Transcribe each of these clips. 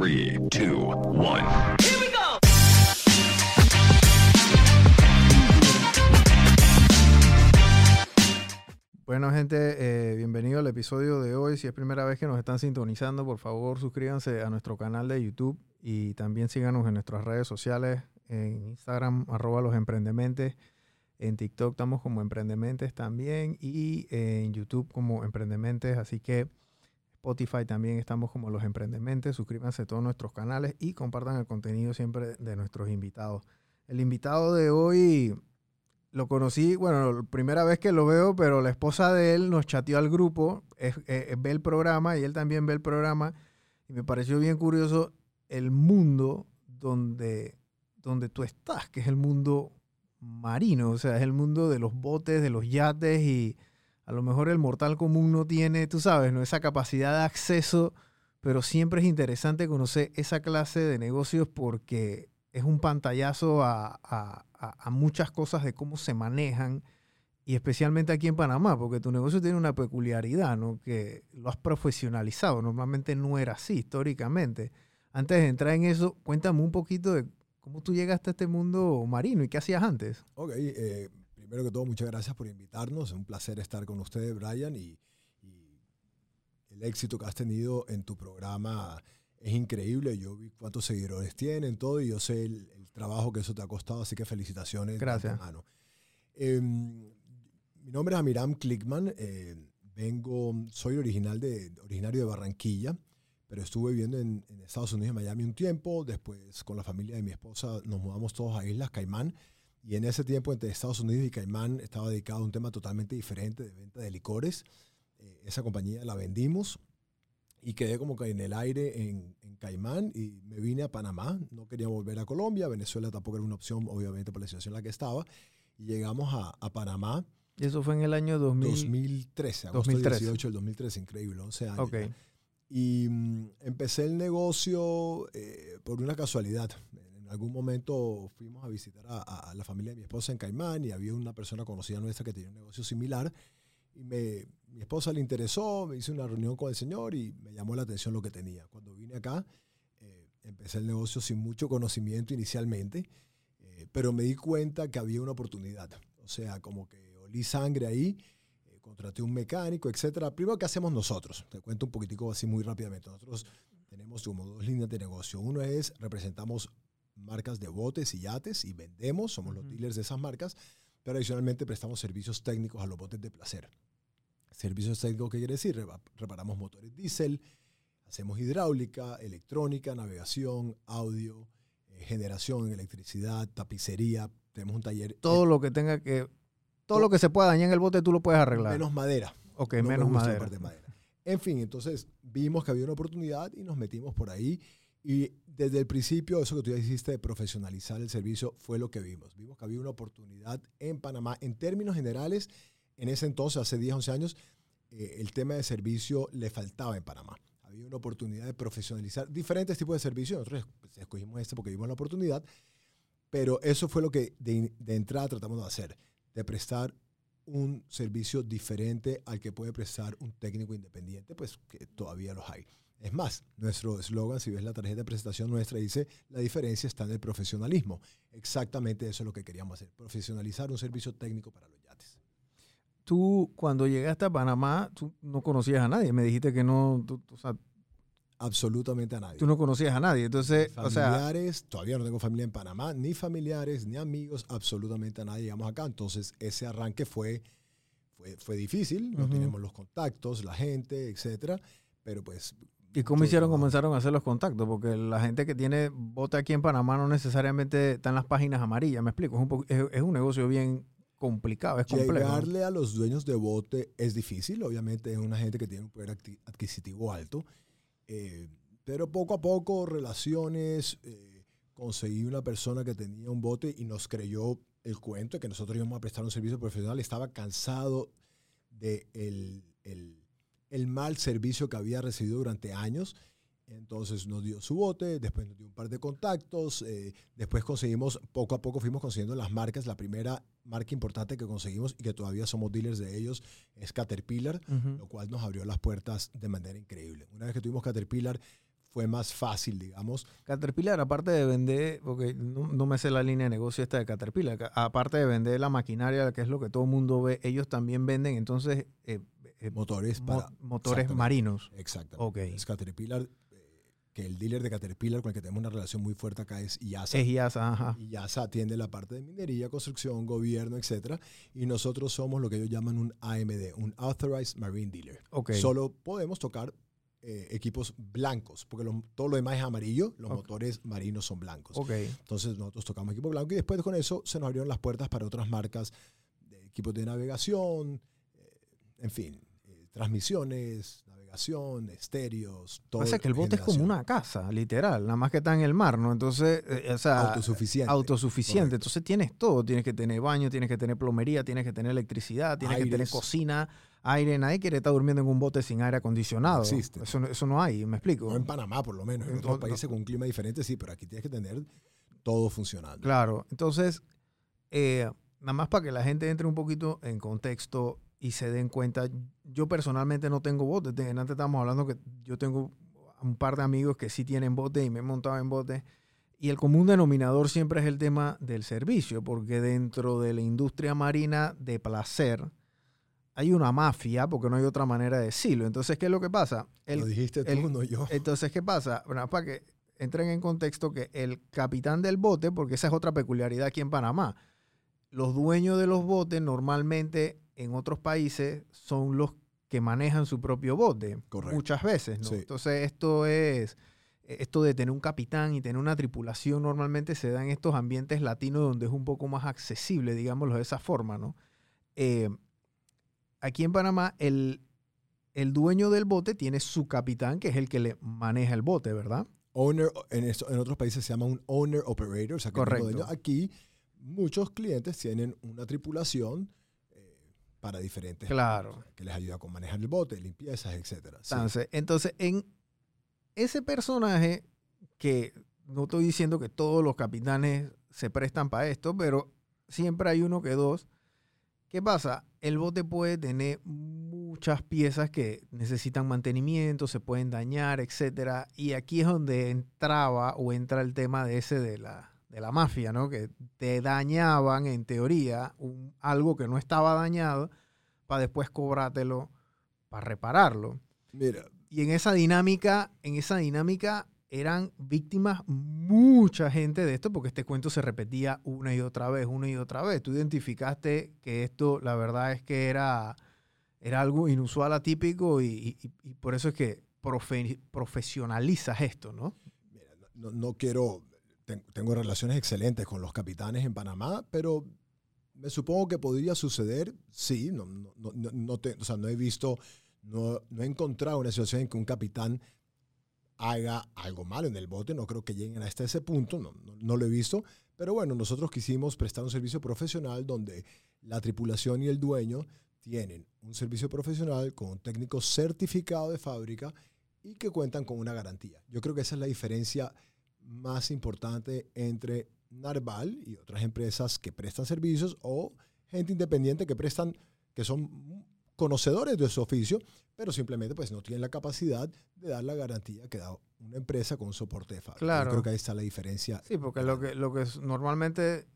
3, 2, 1. Bueno, gente, eh, bienvenido al episodio de hoy. Si es primera vez que nos están sintonizando, por favor suscríbanse a nuestro canal de YouTube y también síganos en nuestras redes sociales, en Instagram, arroba los emprendementes, en TikTok estamos como emprendementes también y en YouTube como emprendementes, así que Spotify también estamos como los emprendementes. Suscríbanse a todos nuestros canales y compartan el contenido siempre de nuestros invitados. El invitado de hoy lo conocí, bueno, primera vez que lo veo, pero la esposa de él nos chateó al grupo, es- eh, ve el programa y él también ve el programa. Y me pareció bien curioso el mundo donde, donde tú estás, que es el mundo marino, o sea, es el mundo de los botes, de los yates y a lo mejor el mortal común no tiene, tú sabes, ¿no? esa capacidad de acceso, pero siempre es interesante conocer esa clase de negocios porque es un pantallazo a, a- a- muchas cosas de cómo se manejan y especialmente aquí en Panamá, porque tu negocio tiene una peculiaridad, ¿no? Que lo has profesionalizado, normalmente no era así históricamente. Antes de entrar en eso, cuéntame un poquito de cómo tú llegaste a este mundo marino y qué hacías antes. Ok, eh, primero que todo, muchas gracias por invitarnos. Es un placer estar con ustedes, Brian, y, y el éxito que has tenido en tu programa es increíble. Yo vi cuántos seguidores tienen, todo, y yo sé el, el trabajo que eso te ha costado, así que felicitaciones. Gracias. Em, mi nombre es Amiram Klickman. eh, vengo, soy original de, originario de Barranquilla, pero estuve viviendo en, en Estados Unidos, en Miami, un tiempo. Después, con la familia de mi esposa, nos mudamos todos a Islas Caimán. Y en ese tiempo, entre Estados Unidos y Caimán, estaba dedicado a un tema totalmente diferente de venta de licores. Eh, esa compañía la vendimos y quedé como que en el aire en, en Caimán y me vine a Panamá. No quería volver a Colombia. Venezuela tampoco era una opción, obviamente, por la situación en la que estaba. Y llegamos a, a Panamá Y eso fue en el año 2000. 2013, agosto 2013. 18 del 2013, increíble, 11 años. Ok. Y mm, empecé el negocio eh, por una casualidad. Algún momento fuimos a visitar a, a- a la familia de mi esposa en Caimán y había una persona conocida nuestra que tenía un negocio similar. Y me, mi esposa le interesó, me hice una reunión con el señor y me llamó la atención lo que tenía. Cuando vine acá, eh, empecé el negocio sin mucho conocimiento inicialmente, eh, pero me di cuenta que había una oportunidad. O sea, como que olí sangre ahí, eh, contraté un mecánico, etcétera. Primero, ¿qué hacemos nosotros? Te cuento un poquitico así muy rápidamente. Nosotros tenemos como dos líneas de negocio. Uno es, representamos marcas de botes y yates y vendemos, somos los Ujú. dealers de esas marcas, pero adicionalmente prestamos servicios técnicos a los botes de placer. Servicios técnicos, ¿qué quiere decir? Repa- Reparamos motores diésel, hacemos hidráulica, electrónica, navegación, audio, eh, generación, electricidad, tapicería. Tenemos un taller. Todo lo que tenga que. Todo lo que se pueda dañar en el bote tú lo puedes arreglar. Menos madera. ok, No me menos madera. de madera. En fin, entonces vimos que había una oportunidad y nos metimos por ahí. Y desde el principio, eso que tú ya hiciste de profesionalizar el servicio fue lo que vimos. Vimos que había una oportunidad en Panamá. En términos generales, en ese entonces, hace 10, 11 años, eh, el tema de servicio le faltaba en Panamá. Había una oportunidad de profesionalizar diferentes tipos de servicios. Nosotros pues, escogimos este porque vimos la oportunidad. Pero eso fue lo que de, de entrada tratamos de hacer, de prestar un servicio diferente al que puede prestar un técnico independiente, pues que todavía los hay. Es más, nuestro eslogan, si ves la tarjeta de presentación nuestra, dice, la diferencia está en el profesionalismo. Exactamente eso es lo que queríamos hacer, profesionalizar un servicio técnico para los yates. Tú, cuando llegaste a Panamá, tú no conocías a nadie. Me dijiste que no. Tú, o sea, Absolutamente a nadie. tú no conocías a nadie. Entonces, o sea, familiares, todavía no tengo familia en Panamá, ni familiares, ni amigos, absolutamente a nadie llegamos acá. Entonces, ese arranque fue, fue, fue difícil, no tenemos los contactos, la gente, etcétera, pero pues... ¿y cómo hicieron? Comenzaron a hacer los contactos. Porque la gente que tiene bote aquí en Panamá no necesariamente está en las páginas amarillas. Me explico. Es un, poco- es, es un negocio bien complicado, es complejo. Llegarle a los dueños de bote es difícil, obviamente es una gente que tiene un poder adquisitivo alto, eh, pero poco a poco relaciones, eh, conseguí una persona que tenía un bote y nos creyó el cuento de que nosotros íbamos a prestar un servicio profesional, estaba cansado de el, el- el mal servicio que había recibido durante años. Entonces nos dio su bote, después nos dio un par de contactos, eh, después conseguimos, poco a poco fuimos consiguiendo las marcas. La primera marca importante que conseguimos y que todavía somos dealers de ellos es Caterpillar, lo cual nos abrió las puertas de manera increíble. Una vez que tuvimos Caterpillar, fue más fácil, digamos. Caterpillar, aparte de vender, porque no, no me sé la línea de negocio esta de Caterpillar, ca- aparte de vender la maquinaria, que es lo que todo el mundo ve, ellos también venden entonces eh, eh, Motores mo- para... motores exactamente. marinos. Exactamente. Ok. Es Caterpillar, eh, que el dealer de Caterpillar con el que tenemos una relación muy fuerte acá es IASA. Es IASA, ajá. se atiende la parte de minería, construcción, gobierno, etcétera. Y nosotros somos lo que ellos llaman un AMD, un Authorized Marine Dealer. Ok. Solo podemos tocar eh, equipos blancos, porque lo- todo lo demás es amarillo, los motores marinos son blancos. Ok. Entonces nosotros tocamos equipo blanco y después con eso se nos abrieron las puertas para otras marcas de equipos de navegación, eh, en fin, transmisiones, navegación, estéreos, todo. Pasa que el bote es como una casa, literal, nada más que está en el mar, ¿no? Entonces, eh, o sea, autosuficiente. autosuficiente. Correcto. Entonces tienes todo. Tienes que tener baño, tienes que tener plomería, tienes que tener electricidad, tienes que tener cocina, aire. Nadie quiere estar durmiendo en un bote sin aire acondicionado. No existe. Eso, no- eso no hay, me explico. No en Panamá, por lo menos. En otros otro- países con un clima diferente, sí, pero aquí tienes que tener todo funcionando. Claro. Entonces, eh, nada más para que la gente entre un poquito en contexto y se den cuenta. Yo personalmente no tengo bote. Te- Antes estábamos hablando que yo tengo un par de amigos que sí tienen bote y me he montado en bote. Y el común denominador siempre es el tema del servicio, porque dentro de la industria marina de placer hay una mafia, porque no hay otra manera de decirlo. Entonces, ¿qué es lo que pasa? El- lo dijiste tú, no yo. entonces, ¿qué pasa? Bueno, para que entren en contexto que el capitán del bote, porque esa es otra peculiaridad aquí en Panamá, los dueños de los botes normalmente en otros países son los que manejan su propio bote. Correcto. Muchas veces, ¿no? Sí. Entonces, esto es, esto de tener un capitán y tener una tripulación normalmente se da en estos ambientes latinos donde es un poco más accesible, digámoslo de esa forma, ¿no? Eh, aquí en Panamá, el, el dueño del bote tiene su capitán, que es el que le maneja el bote, ¿verdad? Owner, en, otros países se llama un owner operator, o sea, que el mismo Correcto. dueño. Aquí muchos clientes tienen una tripulación para diferentes Claro. que les ayuda con manejar el bote, limpiezas, etcétera. Sí. Entonces, entonces, en ese personaje, que no estoy diciendo que todos los capitanes se prestan para esto, pero siempre hay uno que dos. ¿Qué pasa? El bote puede tener muchas piezas que necesitan mantenimiento, se pueden dañar, etcétera. Y aquí es donde entraba o entra el tema de ese de la, de la mafia, ¿no? Que te dañaban, en teoría, un- algo que no estaba dañado para después cobrártelo para repararlo. Mira, Y en esa dinámica, en esa dinámica eran víctimas mucha gente de esto, porque este cuento se repetía una y otra vez, una y otra vez. Tú identificaste que esto, la verdad es que era, era algo inusual, atípico, y, y- y por eso es que profe- profesionalizas esto, ¿no? mira, no, no quiero, tengo relaciones excelentes con los capitanes en Panamá, pero me supongo que podría suceder, sí, no, no, no, no- te- o sea, he visto, no, he encontrado una situación en que un capitán haga algo malo en el bote, no creo que lleguen hasta ese punto, no lo he visto, pero bueno, nosotros quisimos prestar un servicio profesional donde la tripulación y el dueño tienen un servicio profesional con un técnico certificado de fábrica y que cuentan con una garantía. Yo creo que esa es la diferencia más importante entre Narval y otras empresas que prestan servicios o gente independiente que prestan, que son conocedores de su oficio, pero simplemente pues no tienen la capacidad de dar la garantía que da una empresa con un soporte de fábrica. Claro. Yo creo que ahí está la diferencia. Sí, porque lo que, lo que es- normalmente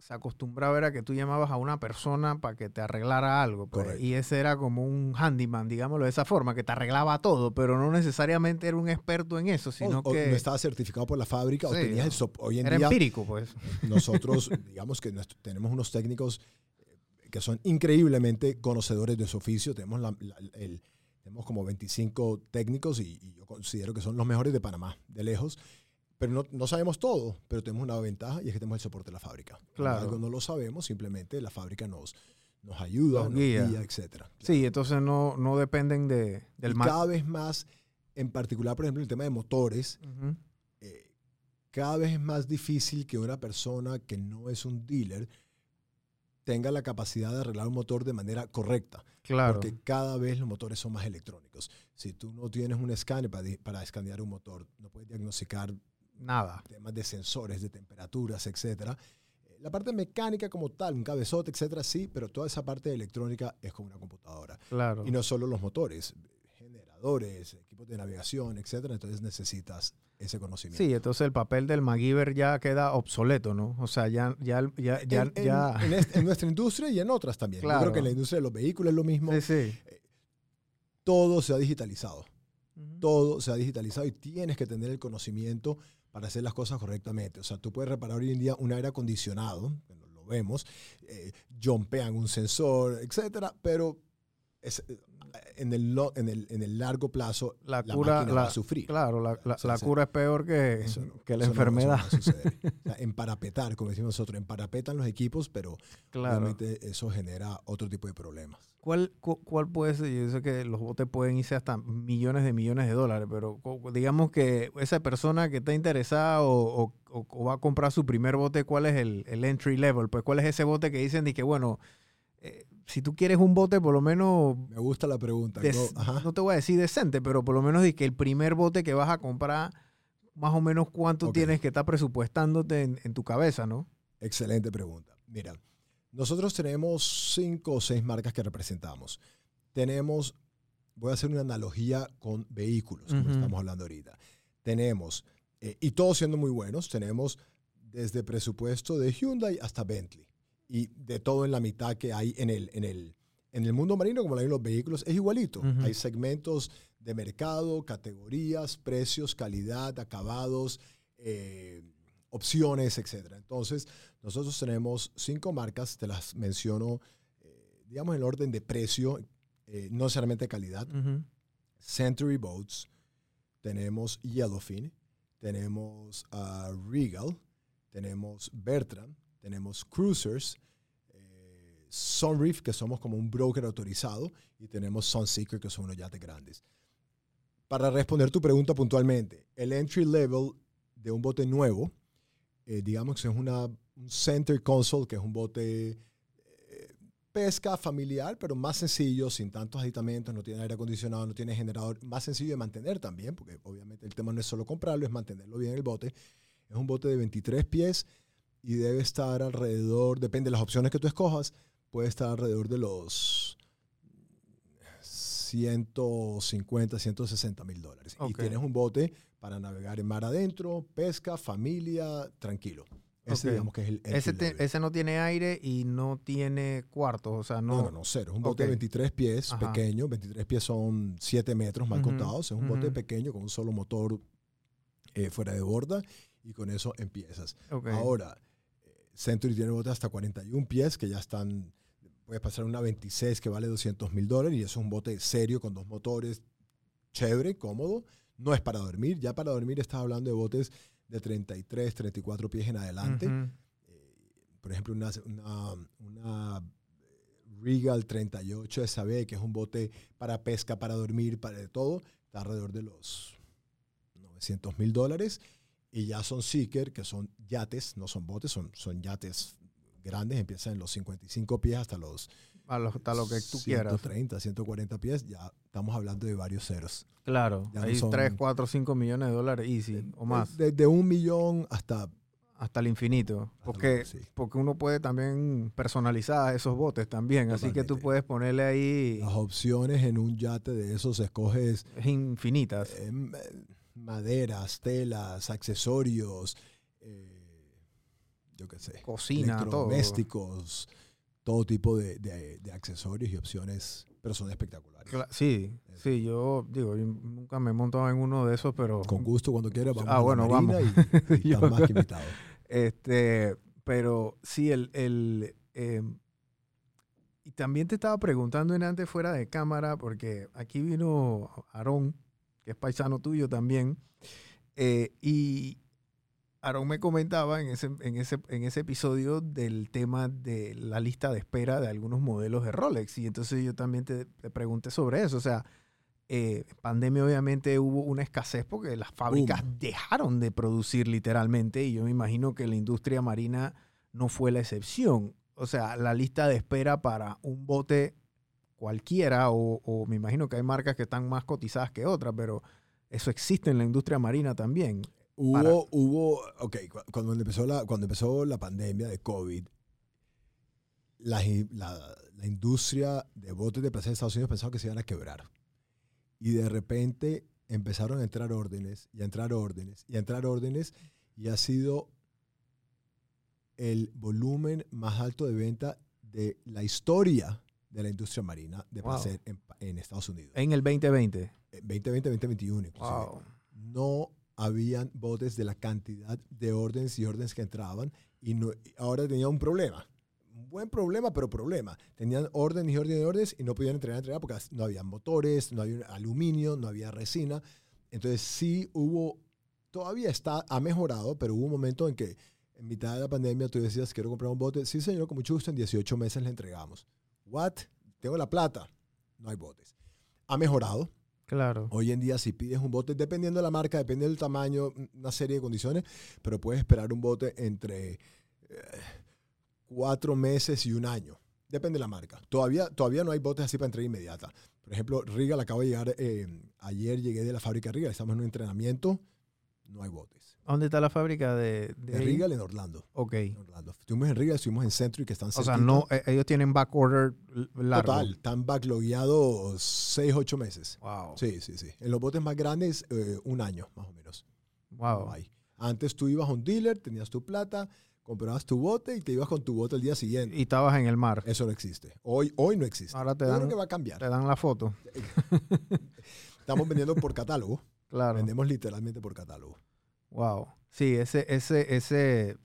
se acostumbraba era que tú llamabas a una persona para que te arreglara algo. pues, y ese era como un handyman, digámoslo de esa forma, que te arreglaba todo, pero no necesariamente era un experto en eso, sino o, o que no estaba certificado por la fábrica o tenías el no. sop- Hoy en era día empírico, pues. nosotros, digamos que nuestro- tenemos unos técnicos eh, que son increíblemente conocedores de su oficio. Tenemos, la- la- el- tenemos como 25 técnicos y, y yo considero que son los mejores de Panamá, de lejos. Pero no, no sabemos todo, pero tenemos una ventaja y es que tenemos el soporte de la fábrica. Claro. algo no lo sabemos, simplemente la fábrica nos, nos ayuda, Nos nos guía. guía, etc. Sí, entonces no, no dependen de, del y ma- cada vez más, en particular, por ejemplo, el tema de motores, eh, cada vez es más difícil que una persona que no es un dealer tenga la capacidad de arreglar un motor de manera correcta, Claro. porque cada vez los motores son más electrónicos. Si tú no tienes un escáner para, para escanear un motor, no puedes diagnosticar Nada. temas de sensores, de temperaturas, etcétera. Eh, La parte mecánica como tal, un cabezote, etcétera, sí, pero toda esa parte electrónica es como una computadora. Claro. Y no solo los motores, generadores, equipos de navegación, etcétera. Entonces necesitas ese conocimiento. Sí, entonces el papel del MacGyver ya queda obsoleto, ¿no? O sea, ya, ya, ya, ya, en, en- ya- en est- en nuestra industria y en otras también. Yo Claro. creo que en la industria de los vehículos es lo mismo. Sí, sí. Todo se ha digitalizado. Todo se ha digitalizado y tienes que tener el conocimiento para hacer las cosas correctamente. O sea, tú puedes reparar hoy en día un aire acondicionado, lo vemos, eh, jumpean un sensor, etcétera, pero es, en, el, lo- en, el, en el largo plazo La la, cura, la- va a sufrir. Claro, la, la- O sea, cura es peor que, no- que la no- no enfermedad. suceder. O sea, emparapetar, como decimos nosotros, emparapetan los equipos, pero claro. obviamente eso genera otro tipo de problemas. ¿Cuál, cu- ¿Cuál puede ser? Yo sé que los botes pueden irse hasta millones de millones de dólares, pero digamos que esa persona que está interesada o, o- o- o va a comprar su primer bote, ¿cuál es el, el entry level? Pues ¿cuál es ese bote que dicen de que, bueno, eh, si tú quieres un bote por lo menos, Me gusta la pregunta. des- Go- ajá. no te voy a decir decente, pero por lo menos de que el primer bote que vas a comprar, más o menos cuánto tienes que estar presupuestándote en, en tu cabeza, ¿no? Excelente pregunta. Mira, nosotros tenemos cinco o seis marcas que representamos. Tenemos, voy a hacer una analogía con vehículos, como estamos hablando ahorita. Tenemos, eh, y todos siendo muy buenos, tenemos desde presupuesto de Hyundai hasta Bentley. Y de todo en la mitad que hay en el, en el, en el mundo marino, como lo hay en los vehículos, es igualito. Ujú. Hay segmentos de mercado, categorías, precios, calidad, acabados, eh, opciones, etc. Entonces, nosotros tenemos cinco marcas, te las menciono, eh, digamos, en el orden de precio, eh, no necesariamente calidad. Ujú. Century Boats, tenemos Yellowfin, tenemos ah, Regal, tenemos Bertram, tenemos Cruisers, eh, Sunreef, que somos como un broker autorizado, y tenemos Sunseeker, que son unos yates grandes. Para responder tu pregunta puntualmente, el entry level de un bote nuevo, eh, digamos que es una, un Center Console, que es un bote eh, pesca familiar, pero más sencillo, sin tantos aditamentos, no tiene aire acondicionado, no tiene generador, más sencillo de mantener también, porque obviamente el tema no es solo comprarlo, es mantenerlo bien el bote. Es un bote de 23 pies y debe estar alrededor, depende de las opciones que tú escojas, puede estar alrededor de los 150, 160 mil dólares. Y tienes un bote para navegar en mar adentro, pesca, familia, tranquilo. Ese digamos que es el Ese, te- level. ese no tiene aire y no tiene cuartos, o sea, no... No, no, no, cero. Es un bote de 23 pies, Ajá. pequeño. 23 pies son 7 metros mal contados. Es un bote pequeño con un solo motor eh, fuera de borda y con eso empiezas. Ahora, Century tiene botes hasta 41 pies que ya están. Puedes pasar una 26 que vale 200 mil dólares y eso es un bote serio con dos motores, chévere, cómodo. No es para dormir. Ya para dormir estás hablando de botes de 33, 34 pies en adelante eh, por ejemplo, una, una, una Regal 38 SAB, que es un bote para pesca, para dormir, para de todo, está alrededor de los 900 mil dólares. Y ya son Seeker, que son yates, no son botes, son, son yates grandes, empiezan en los 55 pies hasta los A lo, hasta lo que tú quieras. 130, 140 pies, ya estamos hablando de varios ceros. Claro, Ya no hay son- 3, 4, 5 millones de dólares easy o más, De, de un millón hasta... hasta el infinito. hasta Porque, sí. porque uno puede también personalizar esos botes también, así que tú Totalmente. puedes ponerle ahí Las opciones en un yate de esos escoges infinitas. eh, maderas, telas, accesorios, eh, yo qué sé, Cocina, todo. electrodomésticos, todo tipo de, de- de accesorios y opciones, pero son espectaculares. Cla- Sí, sí, yo digo, yo nunca me he montado en uno de esos, pero Con gusto, cuando quieras, vamos Ah, a bueno, marina y, y Yo- más que invitado. Este, pero sí, el, el eh, y también te estaba preguntando en antes fuera de cámara, porque aquí vino Aarón, que es paisano tuyo también, eh, y Aarón me comentaba en ese, en, ese, en ese episodio del tema de la lista de espera de algunos modelos de Rolex, y entonces yo también te, te pregunté sobre eso, o sea, eh, pandemia obviamente hubo una escasez porque las fábricas dejaron de producir literalmente y yo me imagino que la industria marina no fue la excepción. O sea, la lista de espera para un bote cualquiera o, o me imagino que hay marcas que están más cotizadas que otras, pero eso existe en la industria marina también. Hubo, Para- hubo, ok, cu- cuando empezó la, cuando empezó la pandemia de COVID, la, la- la industria de botes de placer de Estados Unidos pensaba que se iban a quebrar. Y de repente empezaron a entrar órdenes y a entrar órdenes y a entrar órdenes y ha sido el volumen más alto de venta de la historia de la industria marina de Wow. placer en, en Estados Unidos. En el 2020. Eh, 2020, 2021 inclusive. Wow. No habían botes de la cantidad de órdenes y órdenes que entraban y, no, y ahora tenía un problema. Un buen problema, pero problema. Tenían órdenes y órdenes y órdenes y no podían entregar, entregar porque no había motores, no había aluminio, no había resina. Entonces sí hubo, todavía está, ha mejorado, pero hubo un momento en que en mitad de la pandemia tú decías, quiero comprar un bote. Sí, señor, con mucho gusto, en 18 meses le entregamos. What? Tengo la plata. No hay botes. Ha mejorado. Claro. Hoy en día, si pides un bote, dependiendo de la marca, dependiendo del tamaño, una serie de condiciones, pero puedes esperar un bote entre eh, cuatro meses y un año. Depende de la marca. Todavía, todavía no hay botes así para entrega inmediata. Por ejemplo, Riga acabo de llegar, eh, ayer llegué de la fábrica Riga, estamos en un entrenamiento, no hay botes. ¿Dónde está la fábrica de, ahí? Riga en Orlando. Ok. en Orlando. Estuvimos en Riga, estuvimos en Centro y que están O sea, no, eh, ellos tienen back order largo. Total, están backlogueados seis, ocho meses. Wow. Sí, sí, sí. En los botes más grandes, eh, un año más o menos. Wow. Hay. Antes tú ibas a un dealer, tenías tu plata, comprabas tu bote y te ibas con tu bote el día siguiente. Y estabas en el mar. Eso no existe. Hoy, hoy no existe. Ahora te Yo dan, creo que va a cambiar. te dan la foto. Estamos vendiendo por catálogo. Claro. Vendemos literalmente por catálogo. Wow. Sí, ese, ese, ese,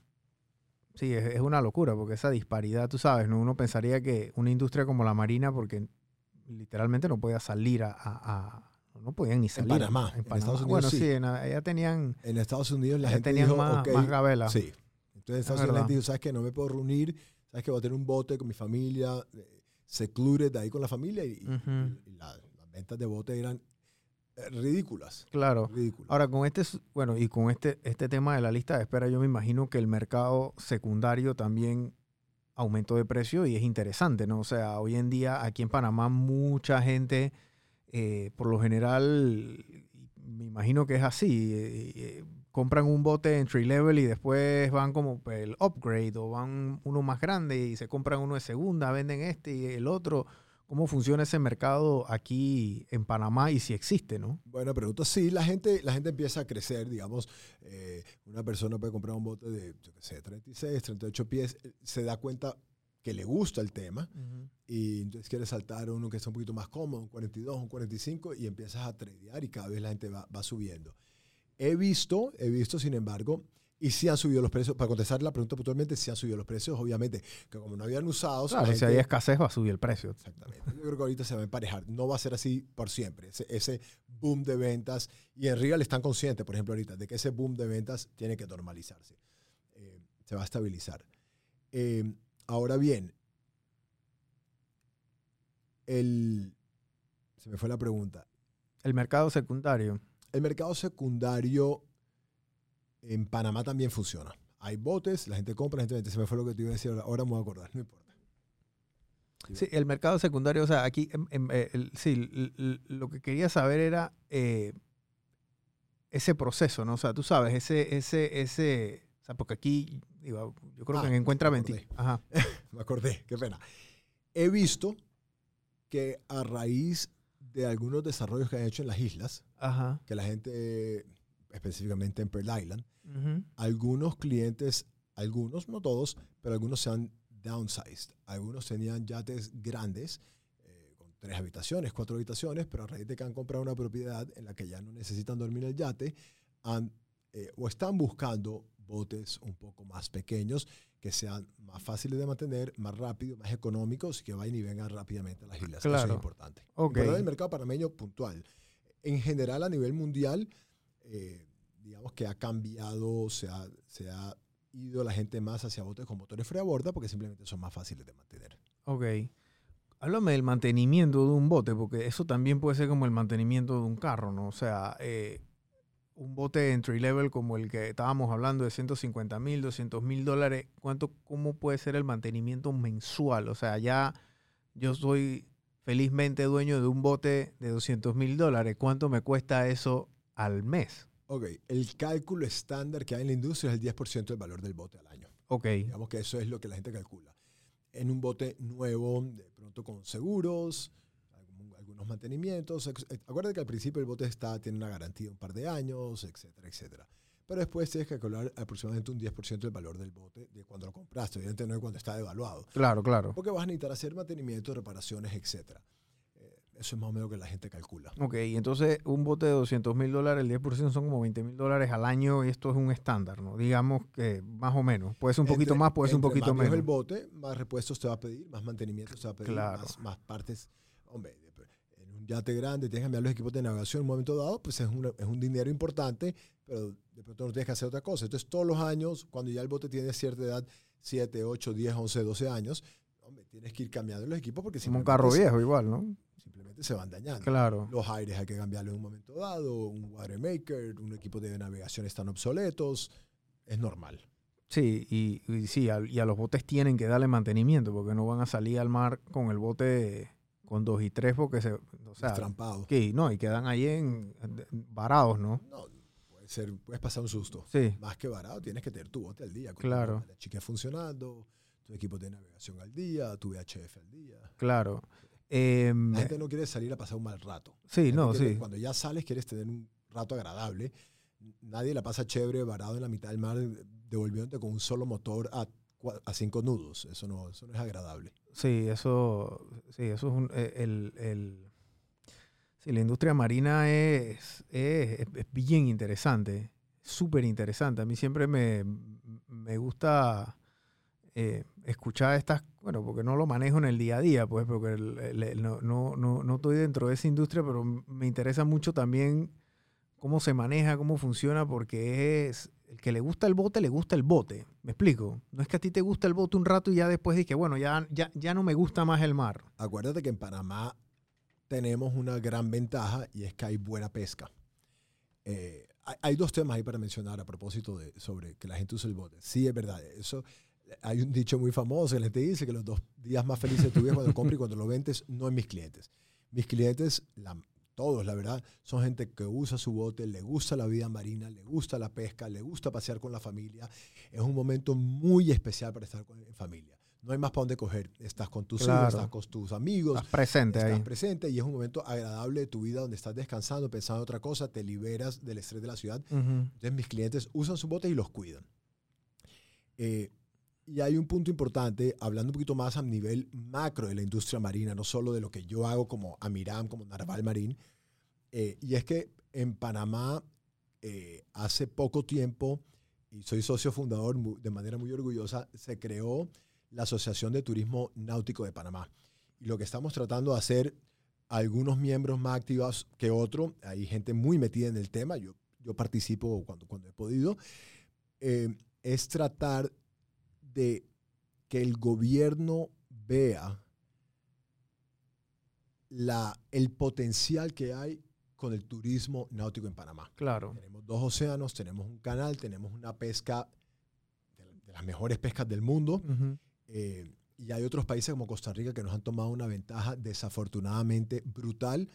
sí, es, es una locura porque esa disparidad, tú sabes, ¿no? Uno pensaría que una industria como la marina, porque literalmente no podía salir a, a- a- no podían ni salir. a- Panamá, en Estados Unidos Bueno, sí. sí, en, allá tenían, En Estados Unidos la gente tenían dijo, más, "Ok, más gabela. Sí. Entonces en Estados Es Unidos la gente dijo, ¿sabes qué? No me puedo reunir. ¿Sabes que Voy a tener un bote con mi familia, eh, secluded ahí con la familia y, y- Ujú. y la- las ventas de bote eran ridículas. Claro. Ridículas. Ahora, con este, bueno, y con este, este tema de la lista de espera, yo me imagino que el mercado secundario también aumentó de precio y es interesante, ¿no? O sea, hoy en día aquí en Panamá mucha gente, eh, por lo general, me imagino que es así, eh, eh, compran un bote entry level y después van como el upgrade o van uno más grande y se compran uno de segunda, venden este y el otro. ¿Cómo funciona ese mercado aquí en Panamá y si existe, no? Buena pregunta. Sí, la gente, la gente empieza a crecer, digamos, eh, una persona puede comprar un bote de, yo qué sé, 36, 38 pies, eh, se da cuenta que le gusta el tema y entonces quiere saltar uno que está un poquito más cómodo, un 42, un 45 y empiezas a tradear y cada vez la gente va, va subiendo. He visto, he visto, sin embargo, y sí han subido los precios, para contestar la pregunta puntualmente, sí han subido los precios, obviamente, que como no habían usados, la Claro, si hay escasez va a subir el precio. Exactamente. Yo creo que ahorita se va a emparejar. No va a ser así por siempre. Ese, ese boom de ventas. Y en Real están conscientes, por ejemplo, ahorita, de que ese boom de ventas tiene que normalizarse. Eh, se va a estabilizar. Eh, ahora bien, el, se me fue la pregunta. El mercado secundario. El mercado secundario en Panamá también funciona. Hay botes, la gente compra, la gente vende. Se me fue lo que te iba a decir ahora. Me voy a acordar, no importa. Sí, el mercado secundario, o sea, aquí, em, em, eh, el- sí, l- l- lo que quería saber era eh, ese proceso, ¿no? O sea, tú sabes, ese, ese, ese, o sea, porque aquí, digo, yo creo Ah, que en Encuentra me 20. acordé. Ajá. me acordé, qué pena. He visto que a raíz de algunos desarrollos que han hecho en las islas, Ajá. que la gente, específicamente en Pearl Island, ujú, algunos clientes, algunos, no todos, pero algunos se han downsized. Algunos tenían yates grandes, eh, con tres habitaciones, cuatro habitaciones, pero a raíz de que han comprado una propiedad en la que ya no necesitan dormir en el yate, han, eh, o están buscando botes un poco más pequeños que sean más fáciles de mantener, más rápidos, más económicos y que vayan y vengan rápidamente a las islas. Eso Claro. es importante. Ok. Pero el mercado panameño puntual. En general, a nivel mundial, eh, digamos que ha cambiado, se ha, se ha ido la gente más hacia botes con motores fuera de borda porque simplemente son más fáciles de mantener. Ok. Háblame del mantenimiento de un bote, porque eso también puede ser como el mantenimiento de un carro, ¿no? O sea, eh, un bote entry level como el que estábamos hablando de 150 mil, 200 mil dólares, ¿cuánto, ¿cómo puede ser el mantenimiento mensual? O sea, ya yo soy felizmente dueño de un bote de 200 mil dólares. ¿Cuánto me cuesta eso al mes? Ok, el cálculo estándar que hay en la industria es el 10% del valor del bote al año. Ok. Digamos que eso es lo que la gente calcula. En un bote nuevo, de pronto con seguros, algunos mantenimientos. eh, Acuérdate que al principio el bote está, tiene una garantía de un par de años, etcétera, etcétera. Pero después tienes que calcular aproximadamente un 10% del valor del bote de cuando lo compraste, obviamente no de cuando está devaluado. Claro, claro. Porque vas a necesitar hacer mantenimientos, reparaciones, etcétera. Eso es más o menos lo que la gente calcula. Ok, entonces un bote de 200 mil dólares, el 10% son como 20 mil dólares al año y esto es un estándar, ¿no? Digamos que más o menos. Puede ser un poquito Entre- más, puede ser un poquito más menos. el bote, más repuestos te va a pedir, más mantenimiento te va a pedir, Claro. más, más partes. Hombre, en un yate grande tienes que cambiar los equipos de navegación en un momento dado, pues es, una- es un dinero importante, pero de pronto no tienes que hacer otra cosa. Entonces, todos los años, cuando ya el bote tiene cierta edad, 7, 8, 10, 11, 12 años, hombre, tienes que ir cambiando los equipos porque Como un carro se- viejo igual, ¿no? simplemente se van dañando. Claro. Los aires hay que cambiarlos en un momento dado, un watermaker, un equipo de navegación están obsoletos, es normal. Sí, y, y sí, al- y a los botes tienen que darle mantenimiento porque no van a salir al mar con el bote con dos y tres porque se, o sea, Destrampado. que no, y quedan ahí en, varados, ¿no? No, puede ser, puedes pasar un susto. Sí, Más que barato, tienes que tener tu bote al día. con Claro. La chica funcionando, tu equipo de navegación al día, tu VHF al día. claro. Em, La gente no quiere salir a pasar un mal rato. sí, no, quiere- sí. Cuando ya sales, quieres tener un rato agradable. Nadie la pasa chévere, varado en la mitad del mar, devolviéndote con un solo motor a, a cinco nudos. Eso no, eso no es agradable. Sí, eso, sí, eso es un, eh, el, el- sí, la industria marina es, es, es- es bien interesante, súper interesante. A mí siempre me, me gusta eh, escuchar estas, bueno, porque no lo manejo en el día a día, pues, porque no, no, no, no estoy dentro de esa industria, pero me interesa mucho también cómo se maneja, cómo funciona, porque es el que le gusta el bote, le gusta el bote. ¿Me explico? No es que a ti te gusta el bote un rato y ya después que, bueno, ya, ya, ya no me gusta más el mar. Acuérdate que en Panamá tenemos una gran ventaja y es que hay buena pesca. Eh, hay, hay dos temas ahí para mencionar a propósito de sobre que la gente usa el bote. Sí, es verdad. Eso, hay un dicho muy famoso que gente dice que los dos días más felices de tu vida cuando compras y cuando lo vendes, no en mis clientes. Mis clientes, la- todos, la verdad, son gente que usa su bote, le gusta la vida marina, le gusta la pesca, le gusta pasear con la familia. Es un momento muy especial para estar con- en familia. No hay más para dónde coger. Estás con tus Claro. hijos, estás con tus amigos, Estás presente estás ahí. presente y es un momento agradable de tu vida donde estás descansando, pensando en otra cosa, te liberas del estrés de la ciudad. Ujú. Entonces mis clientes usan sus botes y los cuidan. Eh, y hay un punto importante, hablando un poquito más a nivel macro de la industria marina, no solo de lo que yo hago como Amiram, como Narval Marín, eh, y es que en Panamá eh, hace poco tiempo, y soy socio fundador de manera muy orgullosa, se creó la Asociación de Turismo Náutico de Panamá. Y lo que estamos tratando de hacer, algunos miembros más activos que otros, hay gente muy metida en el tema, yo, yo participo cuando, cuando he podido, eh, es tratar de que el gobierno vea la, el potencial que hay con el turismo náutico en Panamá. Claro. Tenemos dos océanos, tenemos un canal, tenemos una pesca de, de las mejores pescas del mundo. Eh, y hay otros países como Costa Rica que nos han tomado una ventaja desafortunadamente brutal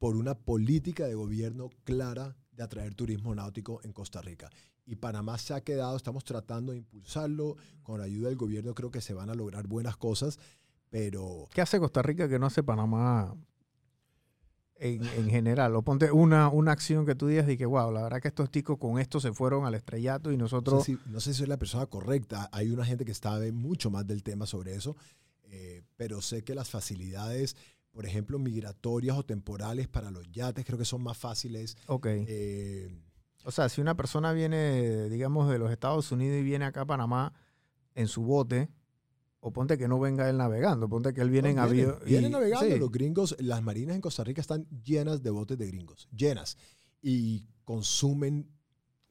por una política de gobierno clara de atraer turismo náutico en Costa Rica. Y Panamá se ha quedado, estamos tratando de impulsarlo, con la ayuda del gobierno creo que se van a lograr buenas cosas, pero ¿Qué hace Costa Rica que no hace Panamá en, en general? O ponte una, una acción que tú digas y que, wow, la verdad que estos ticos con esto se fueron al estrellato y no nosotros... sé, si, no sé si soy la persona correcta. Hay una gente que sabe mucho más del tema sobre eso, eh, pero sé que las facilidades, por ejemplo, migratorias o temporales para los yates, creo que son más fáciles. Ok. Eh, O sea, si una persona viene, digamos, de los Estados Unidos y viene acá a Panamá en su bote, o ponte que no venga él navegando, ponte que él viene en avión. y- Vienen navegando. sí. Los gringos, las marinas en Costa Rica están llenas de botes de gringos, llenas. Y consumen,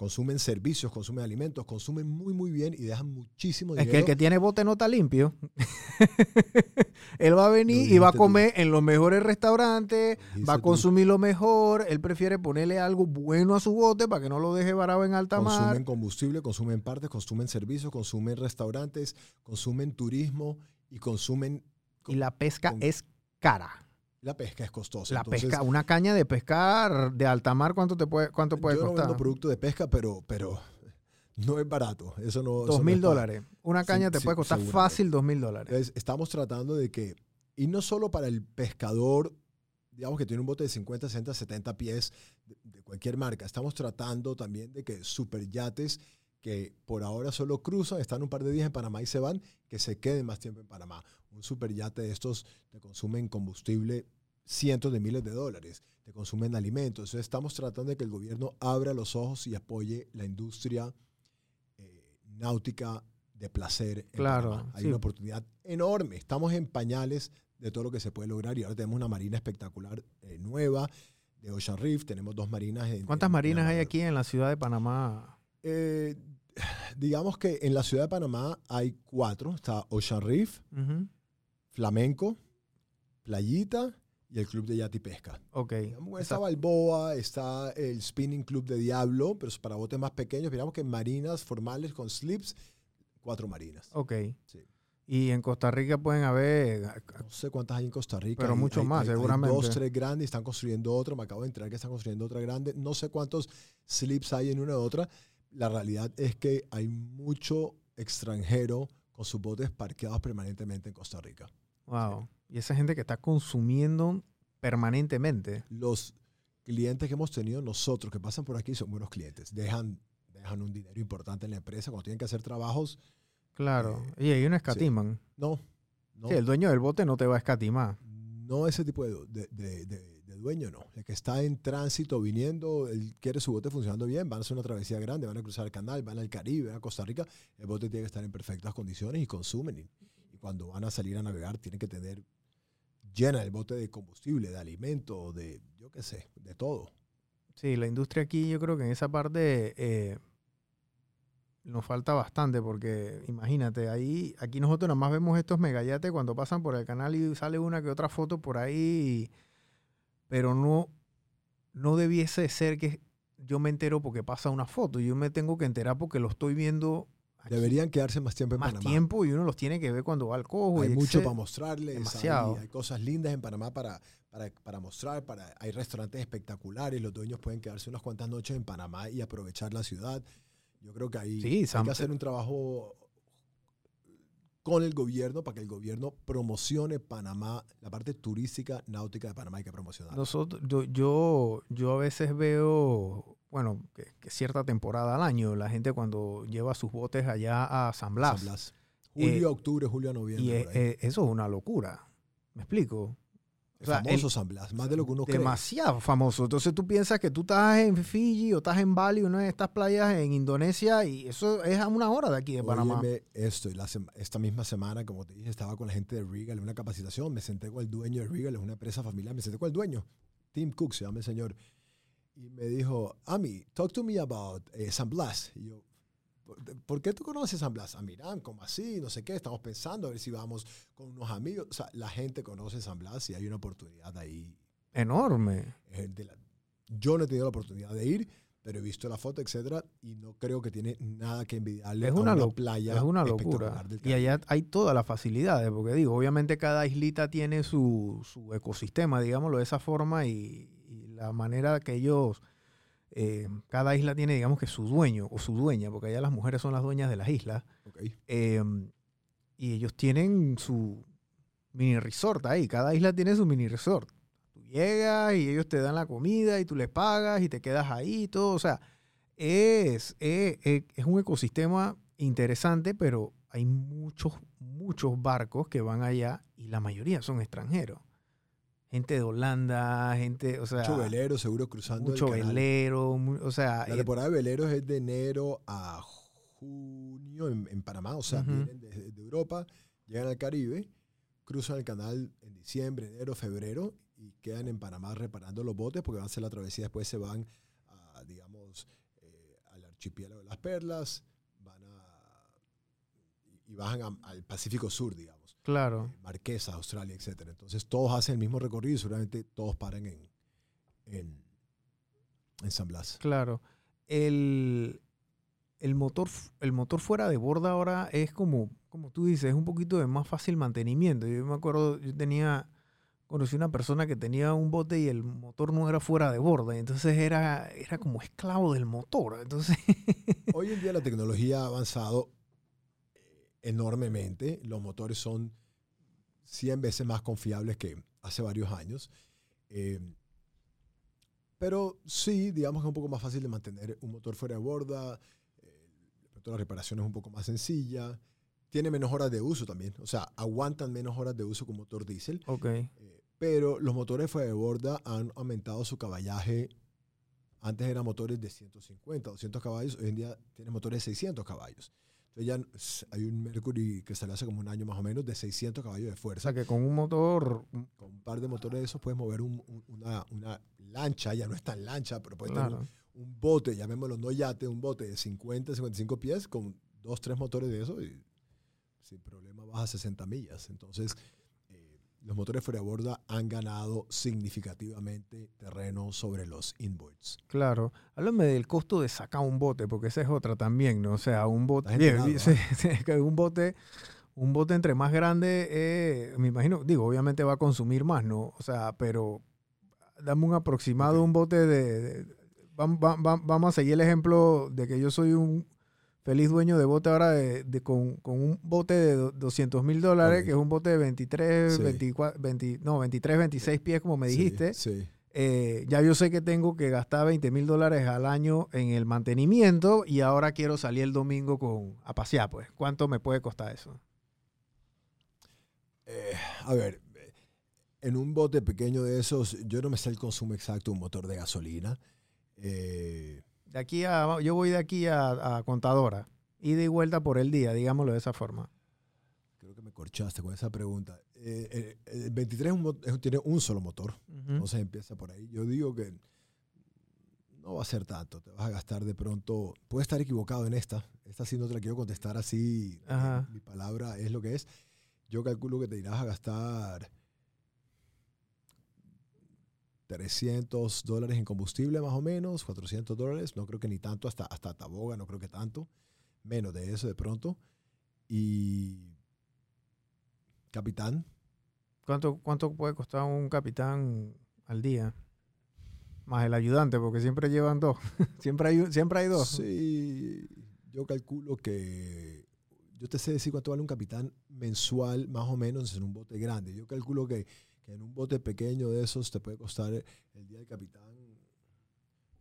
consumen servicios, consumen alimentos, consumen muy, muy bien y dejan muchísimo Es dinero. que el que tiene bote no está limpio. él va a venir y va a tú. comer en los mejores restaurantes, va a tú, consumir lo mejor. Él prefiere ponerle algo bueno a su bote para que no lo deje varado en alta mar. Consumen combustible, consumen partes, consumen servicios, consumen restaurantes, consumen turismo y consumen... Y la pesca con- es cara. La pesca es costosa. La entonces, pesca, una caña de pescar de alta mar, ¿cuánto te puede, cuánto puede yo no costar? vendo producto de pesca, pero, pero no es barato. Eso no, Dos mil dólares. Una Sí, caña te sí, puede costar fácil dos mil dólares. Estamos tratando de que, y no solo para el pescador digamos que tiene un bote de 50, 60, 70 pies de, de cualquier marca. Estamos tratando también de que superyates que por ahora solo cruzan, están un par de días en Panamá y se van, que se queden más tiempo en Panamá. Un superyate de estos te consumen combustible cientos de miles de dólares, te consumen alimentos. Entonces estamos tratando de que el gobierno abra los ojos y apoye la industria eh, náutica de placer. En Claro. Hay sí. una oportunidad enorme. Estamos en pañales de todo lo que se puede lograr y ahora tenemos una marina espectacular eh, nueva de Ocean Reef. Tenemos dos marinas. En, ¿Cuántas en- marinas hay aquí en la ciudad de Panamá? Eh, digamos que en la ciudad de Panamá hay cuatro. Está Ocean Reef. Flamenco, Playita y el Club de Yate y Pesca. Ok. Digamos, Está Balboa, está el Spinning Club de Diablo, pero es para botes más pequeños. Digamos que marinas formales con slips, cuatro marinas. Ok. Sí. Y en Costa Rica pueden haber... No sé cuántas hay en Costa Rica. Pero hay- mucho hay- más, hay- hay seguramente. dos, tres grandes, están construyendo otra. Me acabo de enterar que están construyendo otra grande. No sé cuántos slips hay en una u otra. La realidad es que hay mucho extranjero con sus botes parqueados permanentemente en Costa Rica. Wow. Y esa gente que está consumiendo permanentemente. Los clientes que hemos tenido nosotros que pasan por aquí son buenos clientes. Dejan, dejan un dinero importante en la empresa cuando tienen que hacer trabajos. Claro. Eh, y ahí no escatiman. No, no. Sí, el dueño del bote no te va a escatimar. No ese tipo de- de- de dueño, no. El que está en tránsito, viniendo, él quiere su bote funcionando bien, van a hacer una travesía grande, van a cruzar el canal, van al Caribe, van a Costa Rica, el bote tiene que estar en perfectas condiciones y consumen. Y, y cuando van a salir a navegar, tienen que tener llena el bote de combustible, de alimento, de, yo qué sé, de todo. Sí, la industria aquí yo creo que en esa parte eh, nos falta bastante porque imagínate, ahí aquí nosotros nada más vemos estos megayates cuando pasan por el canal y sale una que otra foto por ahí, pero no, no debiese ser que yo me entero porque pasa una foto, yo me tengo que enterar porque lo estoy viendo aquí Deberían quedarse más tiempo en más Panamá. tiempo y uno los tiene que ver cuando va al cojo. Hay y mucho para mostrarles. demasiado. Hay, hay cosas lindas en Panamá para, para, para mostrar. Para, hay restaurantes espectaculares. Los dueños pueden quedarse unas cuantas noches en Panamá y aprovechar la ciudad. Yo creo que ahí Sí, hay Sam- que hacer un trabajo con el gobierno para que el gobierno promocione Panamá, la parte turística náutica de Panamá hay que promocionar. Nosotros, yo, yo, yo a veces veo, bueno, que, que cierta temporada al año, la gente cuando lleva sus botes allá a San Blas. San Blas. Julio, Eh, octubre, julio, noviembre. Y es- ahí. eh, eso es una locura. ¿Me explico? Es o sea, famoso el- San Blas, más de lo que uno cree. Demasiado famoso. Entonces tú piensas que tú estás en Fiji o estás en Bali, una de estas playas en Indonesia, y eso es a una hora de aquí de Panamá. Óyeme esto, y la esta misma semana, como te dije, estaba con la gente de Regal en una capacitación, me senté con el dueño de Regal, es una empresa familiar, me senté con el dueño, Tim Cook se llama el señor, y me dijo, Ami, talk to me about eh, San Blas. Y yo, ¿por, qué tú conoces San Blas? Ah, mira, como así? No sé qué, estamos pensando a ver si vamos con unos amigos. O sea, la gente conoce San Blas y hay una oportunidad ahí. Enorme. eh, la- yo no he tenido la oportunidad de ir, pero he visto la foto, etcétera, y no creo que tiene nada que envidiarle Es a una playa Es una locura. Y allá hay todas las facilidades, porque digo, obviamente cada islita tiene su, su ecosistema, digámoslo de esa forma, y la manera que ellos, eh, cada isla tiene, digamos que su dueño o su dueña, porque allá las mujeres son las dueñas de las islas, Ok. eh, y ellos tienen su mini resort ahí, cada isla tiene su mini resort. Tú llegas y ellos te dan la comida y tú les pagas y te quedas ahí y todo, o sea, es, es- es un ecosistema interesante, pero hay muchos, muchos barcos que van allá y la mayoría son extranjeros. Gente de Holanda, gente, o sea, Mucho velero, seguro cruzando mucho el canal. velero, mu- o sea, La eh, temporada de veleros es de enero a junio en, en Panamá, o sea, vienen de, de Europa, llegan al Caribe, cruzan el canal en diciembre, enero, febrero y quedan en Panamá reparando los botes porque van a hacer la travesía, después se van a, digamos, eh, al archipiélago de las Perlas, van a, y bajan a- al Pacífico Sur, digamos. Claro. eh, Marquesa, Australia, etcétera. Entonces todos hacen el mismo recorrido y seguramente todos paran en, en, en San Blas. Claro. El, el, motor, el motor fuera de borda ahora es como, como tú dices, es un poquito de más fácil mantenimiento. Yo me acuerdo, yo tenía, conocí una persona que tenía un bote y el motor no era fuera de borda. Entonces era, era como esclavo del motor. Entonces, Hoy en día la tecnología ha avanzado enormemente. Los motores son 100 veces más confiables que hace varios años. Eh, pero sí, digamos que es un poco más fácil de mantener un motor fuera de borda. eh, la reparación es un poco más sencilla. Tiene menos horas de uso también. O sea, aguantan menos horas de uso que un motor diésel. Ok. Eh, pero los motores fuera de borda han aumentado su caballaje. Antes eran motores de 150, 200 caballos. Hoy en día tienen motores de 600 caballos. Entonces ya hay un Mercury que salió hace como un año más o menos de 600 caballos de O fuerza. sea que con un motor, Con un par de motores de esos puedes mover un- un- una, una lancha. Ya no es tan lancha, pero puedes tener claro. un, un bote, llamémoslo no yate, un bote de 50, 55 pies con dos, tres motores de eso y sin problema vas a 60 millas. Entonces, los motores fuera de borda han ganado significativamente terreno sobre los inboards. Claro. Háblame del costo de sacar un bote, porque esa es otra también, ¿no? O sea, un bote. Bien, sí, un bote, un bote entre más grande, eh, me imagino, digo, obviamente va a consumir más, ¿no? O sea, pero dame un aproximado, Ok. un bote de. de- vam- vam- vam- vamos a seguir el ejemplo de que yo soy un feliz dueño de bote ahora de, de- con, con un bote de do- 200 mil dólares, que es un bote de 23, Sí. 24, 20 no, 23, 26 pies, como me dijiste Sí. eh, ya yo sé que tengo que gastar 20 mil dólares al año en el mantenimiento y ahora quiero salir el domingo con, a pasear, pues. ¿Cuánto me puede costar eso? Eh, a ver, eh, en un bote pequeño de esos, yo no me sé el consumo exacto de un motor de gasolina. Eh, De aquí a, yo voy de aquí a, a contadora, ida y vuelta por el día, digámoslo de esa forma. creo que me corchaste con esa pregunta. Eh, eh, el 23 es un mo- es- tiene un solo motor. Ujú. Entonces empieza por ahí. Yo digo que no va a ser tanto. Te vas a gastar de pronto. Puedo estar equivocado en esta. Esta sí no te la quiero contestar así. Ajá. Mi palabra es lo que es. Yo calculo que te irás a gastar 300 dólares en combustible más o menos, 400 dólares. No creo que ni tanto, hasta, hasta Taboga, no creo que tanto. Menos de eso de pronto. Y capitán, ¿Cuánto, ¿Cuánto puede costar un capitán al día? Más el ayudante, porque siempre llevan dos. siempre, hay, siempre hay dos. Sí, yo calculo que. Yo te sé decir cuánto vale un capitán mensual, más o menos, en un bote grande. Yo calculo que, que en un bote pequeño de esos te puede costar el día del capitán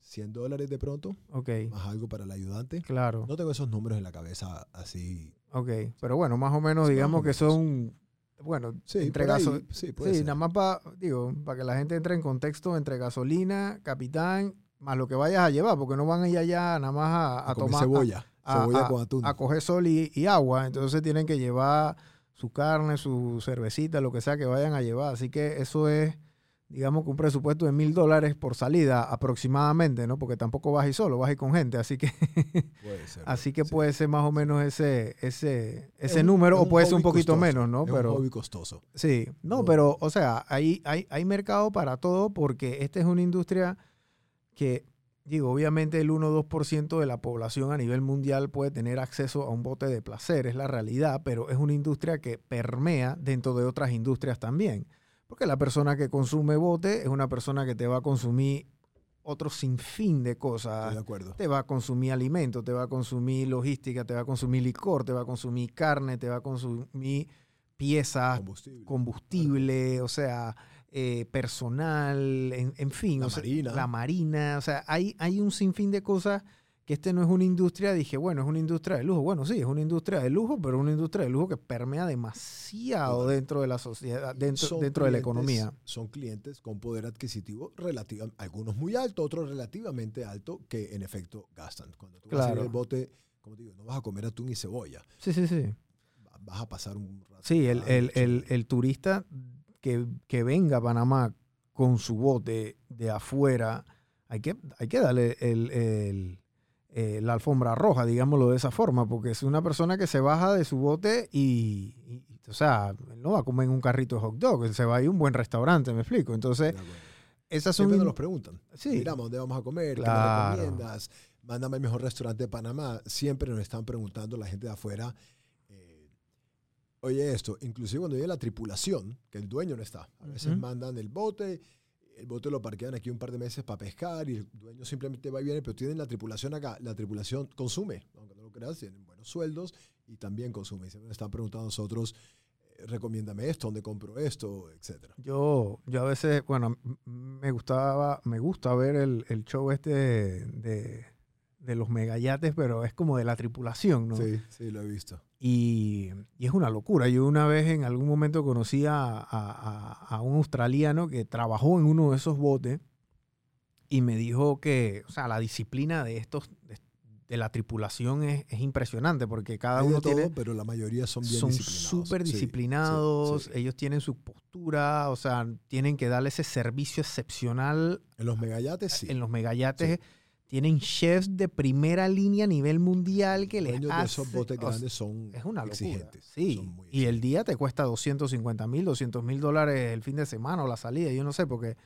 100 dólares de pronto, Ok, más algo para el ayudante. claro. No tengo esos números en la cabeza así. Ok, pero bueno, más o menos Sí, digamos que o menos. son, bueno, Sí, entre por ahí, gaso- sí, puede Sí, ser. nada más para, digo, para que la gente entre en contexto entre gasolina, capitán, más lo que vayas a llevar, porque no van a ir allá nada más a, a A comer tomar, cebolla, a- cebolla con atún. a, a coger sol y, y agua, entonces tienen que llevar su carne, su cervecita, lo que sea que vayan a llevar. Así que eso es, digamos que un presupuesto de mil dólares por salida aproximadamente, ¿no? Porque tampoco vas a ir solo, vas a ir con gente, así que, puede ser. así que sí. puede ser más o menos ese, ese, Es ese número, o puede ser un poquito costoso, menos, ¿no? es Pero un hobby costoso. Sí, no, No. pero, o sea, hay, hay, hay mercado para todo porque esta es una industria que, digo, obviamente el 1 o 2% de la población a nivel mundial puede tener acceso a un bote de placer, es la realidad, pero es una industria que permea dentro de otras industrias también. Porque la persona que consume bote es una persona que te va a consumir otro sinfín de cosas de acuerdo. te va a consumir alimento, te va a consumir logística, te va a consumir licor, te va a consumir carne, te va a consumir piezas, Combustible. combustible, o sea, eh, personal, en, en fin. La o sea, marina. La marina, o sea, hay, hay un sinfín de cosas que este no es una industria, dije, bueno, es una industria de lujo. Bueno, sí, es una industria de lujo, pero una industria de lujo que permea demasiado Claro. dentro de la sociedad, dentro, dentro de la economía. Son clientes con poder adquisitivo relativo, algunos muy alto, otros relativamente alto, que en efecto gastan. Cuando tú vas a ir Claro. al bote, como digo, no vas a comer atún y cebolla, Sí, sí, sí. va- vas a pasar un rato. Sí, el, el, el, el turista que, que venga a Panamá con su bote de afuera, hay que, hay que darle el, el- eh, la alfombra roja, digámoslo de esa forma, porque es una persona que se baja de su bote y, y- o sea, no va a comer en un carrito de hot dog, él se va a ir a un buen restaurante, me explico. Entonces, esas son... Siempre nos los preguntan. Sí. Mira, ¿dónde vamos a comer? Claro. ¿Qué me recomiendas? Mándame el mejor restaurante de Panamá. Siempre nos están preguntando la gente de afuera. Oye, esto, inclusive cuando llega la tripulación, que el dueño no está. A veces mandan el bote, el bote lo parquean aquí un par de meses para pescar y el dueño simplemente va y viene, pero tienen la tripulación acá. La tripulación consume, aunque no lo creas, tienen buenos sueldos y también consume. Y siempre nos están preguntando a nosotros, eh, recomiéndame esto, dónde compro esto, etcétera. Yo, yo a veces, bueno, me gustaba, me gusta ver el, el show este de, de, de los megayates, pero es como de la tripulación, ¿no? Sí, sí, lo he visto. Y, y es una locura. Yo una vez en algún momento conocí a, a- un australiano que trabajó en uno de esos botes y me dijo que, o sea, la disciplina de estos, de, de la tripulación es, es impresionante porque cada Hay de uno todo, tiene pero la mayoría son bien son disciplinados. súper Sí, sí, disciplinados, sí. ellos tienen su postura, o sea, tienen que darle ese servicio excepcional En los megayates, sí. en los megayates. Tienen chefs de primera línea a nivel mundial que les dueños de esos hace- botes o sea, grandes son es una locura. exigentes. Sí, son muy y el día te cuesta 250 mil, 200 mil dólares el fin de semana o la salida, yo no sé, porque... eh,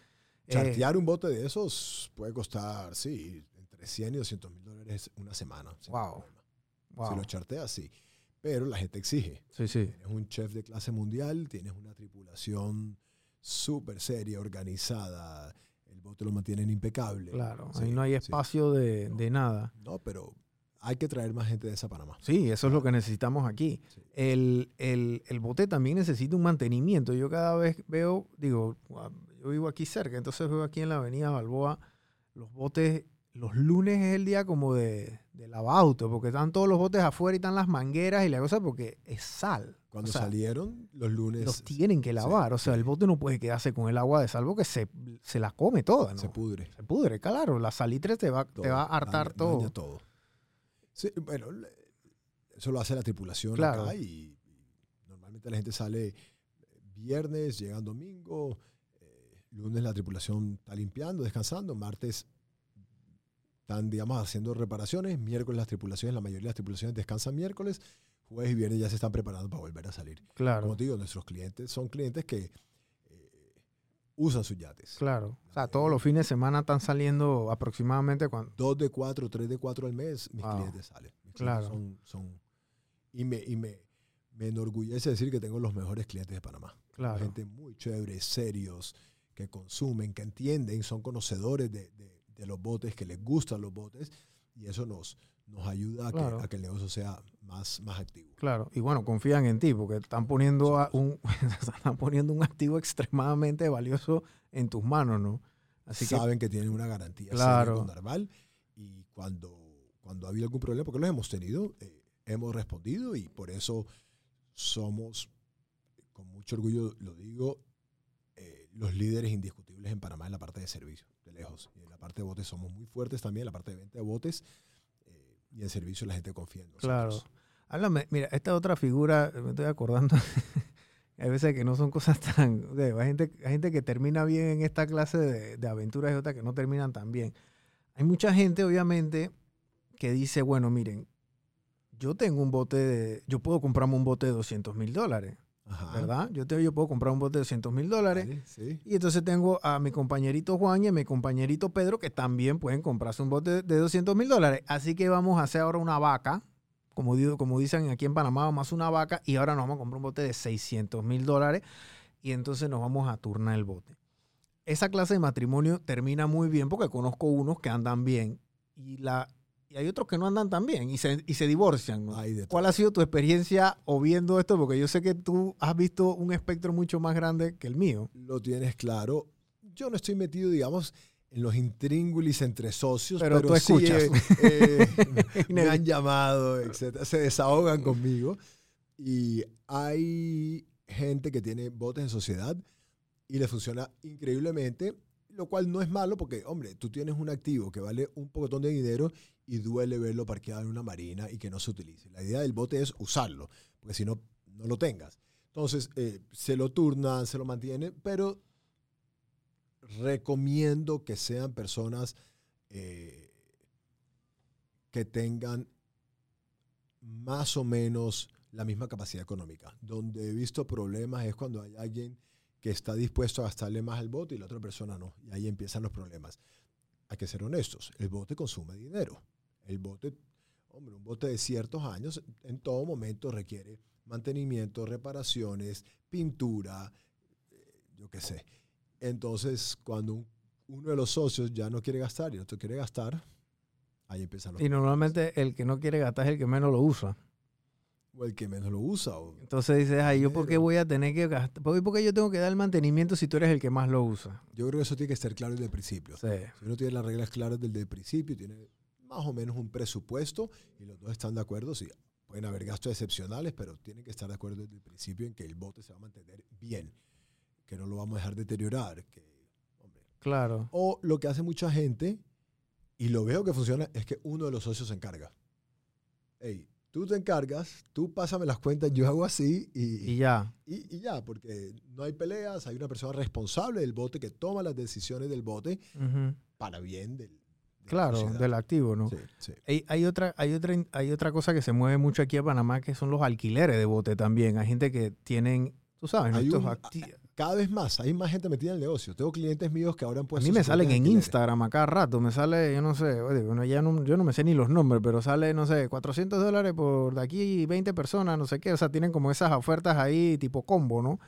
Chartear un bote de esos puede costar, sí, entre 100 y 200 mil dólares una semana. Wow. wow. Si lo charteas, sí. Pero la gente exige. Sí, sí. Tienes un chef de clase mundial, tienes una tripulación súper seria, organizada. Bote lo mantienen impecable. Claro, Sí, ahí no hay sí. espacio de, de nada. No, pero hay que traer más gente de esa Panamá. Sí, eso es lo que necesitamos aquí. Sí. El, el- el bote también necesita un mantenimiento. Yo cada vez veo, digo, guau, yo vivo aquí cerca, entonces veo aquí en la avenida Balboa los botes, los lunes es el día como de, de lavauto, porque están todos los botes afuera y están las mangueras y la cosa porque es sal. Cuando O sea, salieron los lunes, Los tienen que lavar, o sea, sí. el bote no puede quedarse con el agua de sal porque se, se la come toda, ¿no? se pudre. Se pudre, claro, la salitre te va, te va a hartar daña- todo. daña todo. Sí, bueno, eso lo hace la tripulación Claro. acá y, y normalmente la gente sale viernes, llegan domingo, eh, lunes la tripulación está limpiando, descansando, martes están, digamos, haciendo reparaciones, miércoles las tripulaciones, la mayoría de las tripulaciones descansan miércoles, jueves y viernes ya se están preparando para volver a salir. Claro. Como te digo, nuestros clientes son clientes que eh, usan sus yates. Claro. O sea, todos los fines de semana están saliendo aproximadamente cuando. dos de cuatro, tres de cuatro al mes, mis Wow. clientes salen. Mis Claro. clientes son, son- y me, y me, me enorgullece decir que tengo los mejores clientes de Panamá. Claro. Gente muy chévere, serios, que consumen, que entienden, son conocedores de, de- de los botes, que les gustan los botes, y eso nos, nos ayuda a, Claro. que, a que el negocio sea más, más activo. Claro. Y bueno, confían en ti porque están poniendo a un, están poniendo un activo extremadamente valioso en tus manos, ¿no? Así que. Saben que tienen una garantía Claro. con Narval, y cuando, cuando ha habido algún problema, porque los hemos tenido, eh, hemos respondido, y por eso somos, con mucho orgullo lo digo, eh, los líderes indiscutibles en Panamá en la parte de servicio, de lejos. Y en la parte de botes somos muy fuertes también, en la parte de venta de botes. Y en servicio la gente confía en nosotros. Claro. Háblame, mira, esta otra figura, me estoy acordando. Hay veces que no son cosas tan. Hay gente, hay gente que termina bien en esta clase de, de aventuras y otras que no terminan tan bien. Hay mucha gente, obviamente, que dice: bueno, miren, yo tengo un bote de. Yo puedo comprarme un bote de 200 mil dólares, Ajá. ¿verdad? Yo, te, yo puedo comprar un bote de 200 mil dólares. Vale, sí. Y entonces tengo a mi compañerito Juan y a mi compañerito Pedro que también pueden comprarse un bote de 200 mil dólares. Así que vamos a hacer ahora una vaca, como, digo, como dicen aquí en Panamá, vamos a una vaca y ahora nos vamos a comprar un bote de 600 mil dólares y entonces nos vamos a turnar el bote. Esa clase de matrimonio termina muy bien porque conozco unos que andan bien y, la, y hay otros que no andan tan bien y se, y se divorcian. ¿no? ¿Cuál ha sido tu experiencia o viendo esto? Porque yo sé que tú has visto un espectro mucho más grande que el mío. Lo tienes claro. Yo no estoy metido, digamos, en los intríngulis entre socios, Pero pero, tú sí, escuchas. eh, eh, me han llamado, etcétera. Se desahogan conmigo. Y hay gente que tiene botes en sociedad y le funciona increíblemente, lo cual no es malo porque, hombre, tú tienes un activo que vale un pocotón de dinero y duele verlo parqueado en una marina y que no se utilice. La idea del bote es usarlo, porque si no, no lo tengas. Entonces, eh, se lo turnan, se lo mantienen, pero recomiendo que sean personas eh, que tengan más o menos la misma capacidad económica. Donde he visto problemas es cuando hay alguien que está dispuesto a gastarle más al bote y la otra persona no. Y ahí empiezan los problemas. Hay que ser honestos. El bote consume dinero. El bote, hombre, un bote de ciertos años en todo momento requiere mantenimiento, reparaciones, pintura, eh, yo qué sé. Entonces, cuando un- uno de los socios ya no quiere gastar y el otro quiere gastar, ahí empiezan los Y normalmente el que no quiere gastar es el que menos lo usa. O el que menos lo usa. Entonces dices, ay, ¿yo por qué voy a tener que gastar? ¿Por por qué yo tengo que dar el mantenimiento si tú eres el que más lo usa? Yo creo que eso tiene que estar claro desde el principio. Sí. Si uno tiene las reglas claras desde el principio, tiene más o menos un presupuesto y los dos están de acuerdo, sí, pueden haber gastos excepcionales, pero tienen que estar de acuerdo desde el principio en que el bote se va a mantener bien, que no lo vamos a dejar deteriorar. Que, hombre. Claro. O lo que hace mucha gente, y lo veo que funciona, es que uno de los socios se encarga. Hey, tú te encargas, tú pásame las cuentas, yo hago así y, Y ya. y, y ya, porque no hay peleas, hay una persona responsable del bote que toma las decisiones del bote para bien del, de la Claro, del activo, ¿no? Sí, sí. Hay, hay otra, hay, otra, hay otra cosa que se mueve mucho aquí en Panamá que son los alquileres de bote también. Hay gente que tienen, tú sabes, ¿no? Hay Estos un- Cada vez más, hay más gente metida en el negocio. Tengo clientes míos que ahora han A puesto mí me salen en. Instagram a cada rato, me sale, yo no sé, oye, bueno, ya no, yo no me sé ni los nombres, pero sale, no sé, 400 dólares por de aquí 20 personas, no sé qué, o sea, tienen como esas ofertas ahí tipo combo, ¿no?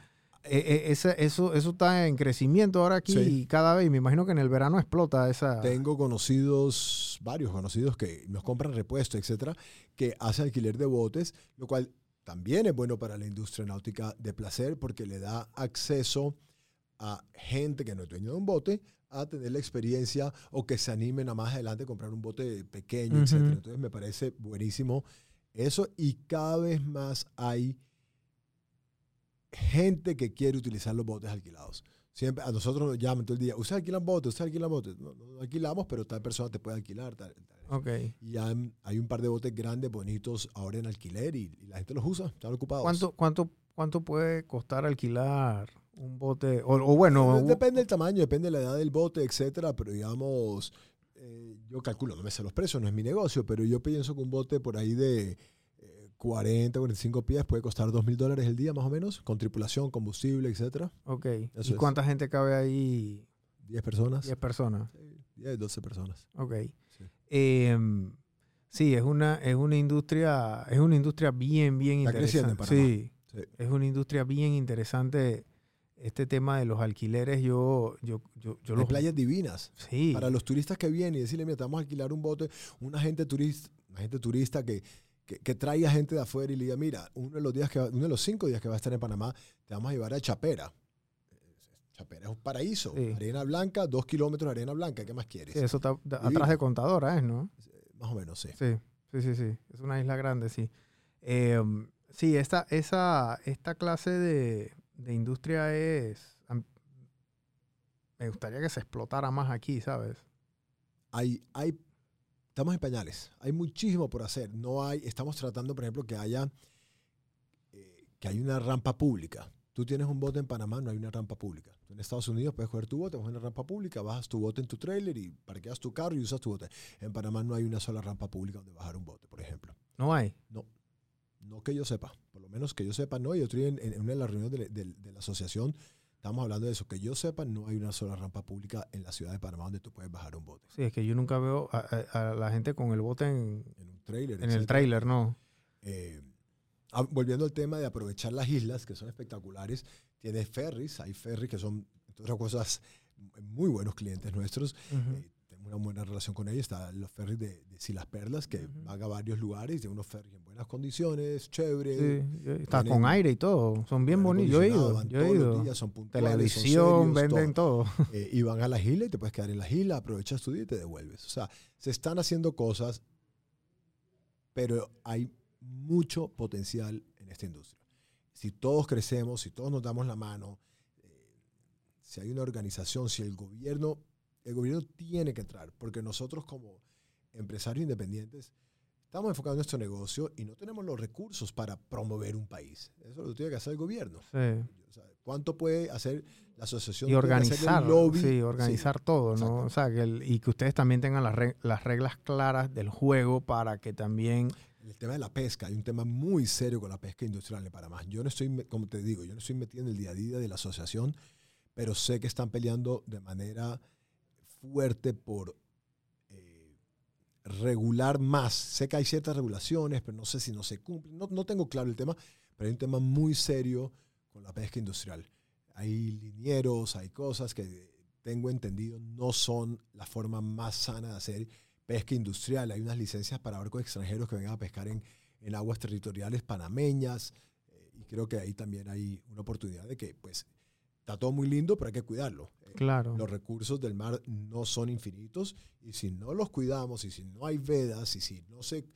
Eh, ese- eso, eso está en crecimiento ahora aquí Sí. y cada vez, me imagino que en el verano explota esa... Tengo conocidos, varios conocidos que nos compran repuestos, etcétera, que hacen alquiler de botes, lo cual también es bueno para la industria náutica de placer porque le da acceso a gente que no es dueño de un bote a tener la experiencia o que se animen a más adelante comprar un bote pequeño, Ujú. etcétera. Entonces me parece buenísimo eso y cada vez más hay gente que quiere utilizar los botes alquilados. Siempre a nosotros nos llaman todo el día, ¿usted alquilan botes? ¿Usted alquilan botes? No, no, alquilamos, pero tal persona te puede alquilar. tal- tal. Y hay, hay un par de botes grandes, bonitos, ahora en alquiler y, y la gente los usa, están ocupados. ¿Cuánto, cuánto, ¿Cuánto puede costar alquilar un bote? O, o bueno, Depende del tamaño, depende de la edad del bote, etcétera, pero digamos, eh, yo calculo, no me sé los precios, no es mi negocio, pero yo pienso que un bote por ahí de 40, 45 pies puede costar 2 mil dólares el día más o menos, con tripulación, combustible, etcétera. ok. Eso ¿Y es. cuánta gente cabe ahí? 10 personas. 10 personas. Sí, 10, 12 personas. Ok. Sí. Em, sí, es una, es una industria, es una industria bien, bien Está creciendo interesante. en Panamá. Sí, Sí. es una industria bien interesante. Este tema de los alquileres, yo, yo, yo, yo Hay los- playas divinas. Sí. Para los turistas que vienen y decirle, mira, te vamos a alquilar un bote, una gente turista, una gente turista que, que, que traiga gente de afuera y le diga, mira, uno de los días que va- uno de los cinco días que va a estar en Panamá, te vamos a llevar a Chapera. Chapera es un paraíso. Sí. Arena blanca, dos kilómetros de arena blanca. ¿Qué más quieres? Sí, eso está atrás de Contadora, ¿es, no? Más o menos, sí. Sí, sí, sí, sí. Es una isla grande, sí. Em, sí, esta, esa, esta clase de, de industria es... Me gustaría que se explotara más aquí, ¿sabes? Hay, hay, estamos en pañales. Hay muchísimo por hacer. No hay, estamos tratando, por ejemplo, que haya, eh, que hay una rampa pública. Tú tienes un bote en Panamá, no hay una rampa pública. Tú en Estados Unidos puedes coger tu bote, vas a una rampa pública, bajas tu bote en tu trailer y parqueas tu carro y usas tu bote. En Panamá no hay una sola rampa pública donde bajar un bote, por ejemplo. No hay. No que yo sepa, por lo menos que yo sepa, no. Yo estoy en, en una de las reuniones de, de- de la asociación, estamos hablando de eso. Que yo sepa, no hay una sola rampa pública en la ciudad de Panamá donde tú puedes bajar un bote. Sí, es que yo nunca veo a, a- a la gente con el bote en, En un trailer. en el trailer, ¿no? Eh, ah, volviendo al tema de aprovechar las islas, que son espectaculares, tiene ferries, hay ferries que son, entre otras cosas, muy buenos clientes nuestros. Eh, una buena relación con ellos. Están los ferries de, de Silas Perlas, que van a varios lugares, tienen unos ferries en buenas condiciones, chévere. Sí, yo- está con aire y todo. Son bien bonitos. Yo he ido. Yo he ido. días, son puntuales, son Televisión, serios, venden todo. eh, y van a la isla y te puedes quedar en la isla, aprovechas tu día y te devuelves. O sea, se están haciendo cosas, pero hay mucho potencial en esta industria. Si todos crecemos, si todos nos damos la mano, eh, si hay una organización, si el gobierno, el gobierno tiene que entrar, porque nosotros como empresarios independientes estamos enfocados en nuestro negocio y no tenemos los recursos para promover un país. Eso lo tiene que hacer el gobierno. Sí. O sea, ¿Cuánto puede hacer la asociación? Y organizar, lobby? sí, organizar todo, ¿no? O sea, que el- y que ustedes también tengan las, reg- las reglas claras del juego para que también... El tema de la pesca, hay un tema muy serio con la pesca industrial en Panamá. Yo no estoy, como te digo, yo no estoy metido en el día a día de la asociación, pero sé que están peleando de manera fuerte por eh, regular más. Sé que hay ciertas regulaciones, pero no sé si no se cumplen. No, no tengo claro el tema, pero hay un tema muy serio con la pesca industrial. Hay linieros, hay cosas que tengo entendido no son la forma más sana de hacer pesca industrial. Hay unas licencias para barcos extranjeros que vengan a pescar en, en aguas territoriales panameñas. eh, y creo que ahí también hay una oportunidad de que, pues, está todo muy lindo, pero hay que cuidarlo. Eh, Claro. Los recursos del mar no son infinitos y si no los cuidamos y si no hay vedas y si no se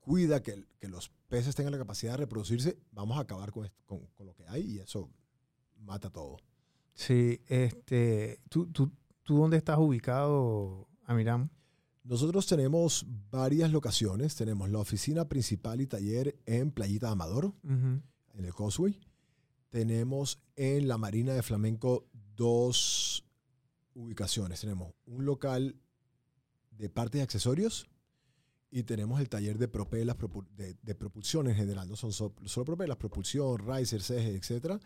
cuida que, que los peces tengan la capacidad de reproducirse, vamos a acabar con, esto- con- con lo que hay y eso mata todo. Sí, este, ¿tú, tú, tú dónde estás ubicado, Amiram? Nosotros tenemos varias locaciones. Tenemos la oficina principal y taller en Playita Amador, Ujú. en el Causeway. Tenemos en la Marina de Flamenco dos ubicaciones. Tenemos un local de partes y accesorios y tenemos el taller de propelas, de, de propulsión en general. No son so- solo propelas, propulsión, risers, ejes, etc.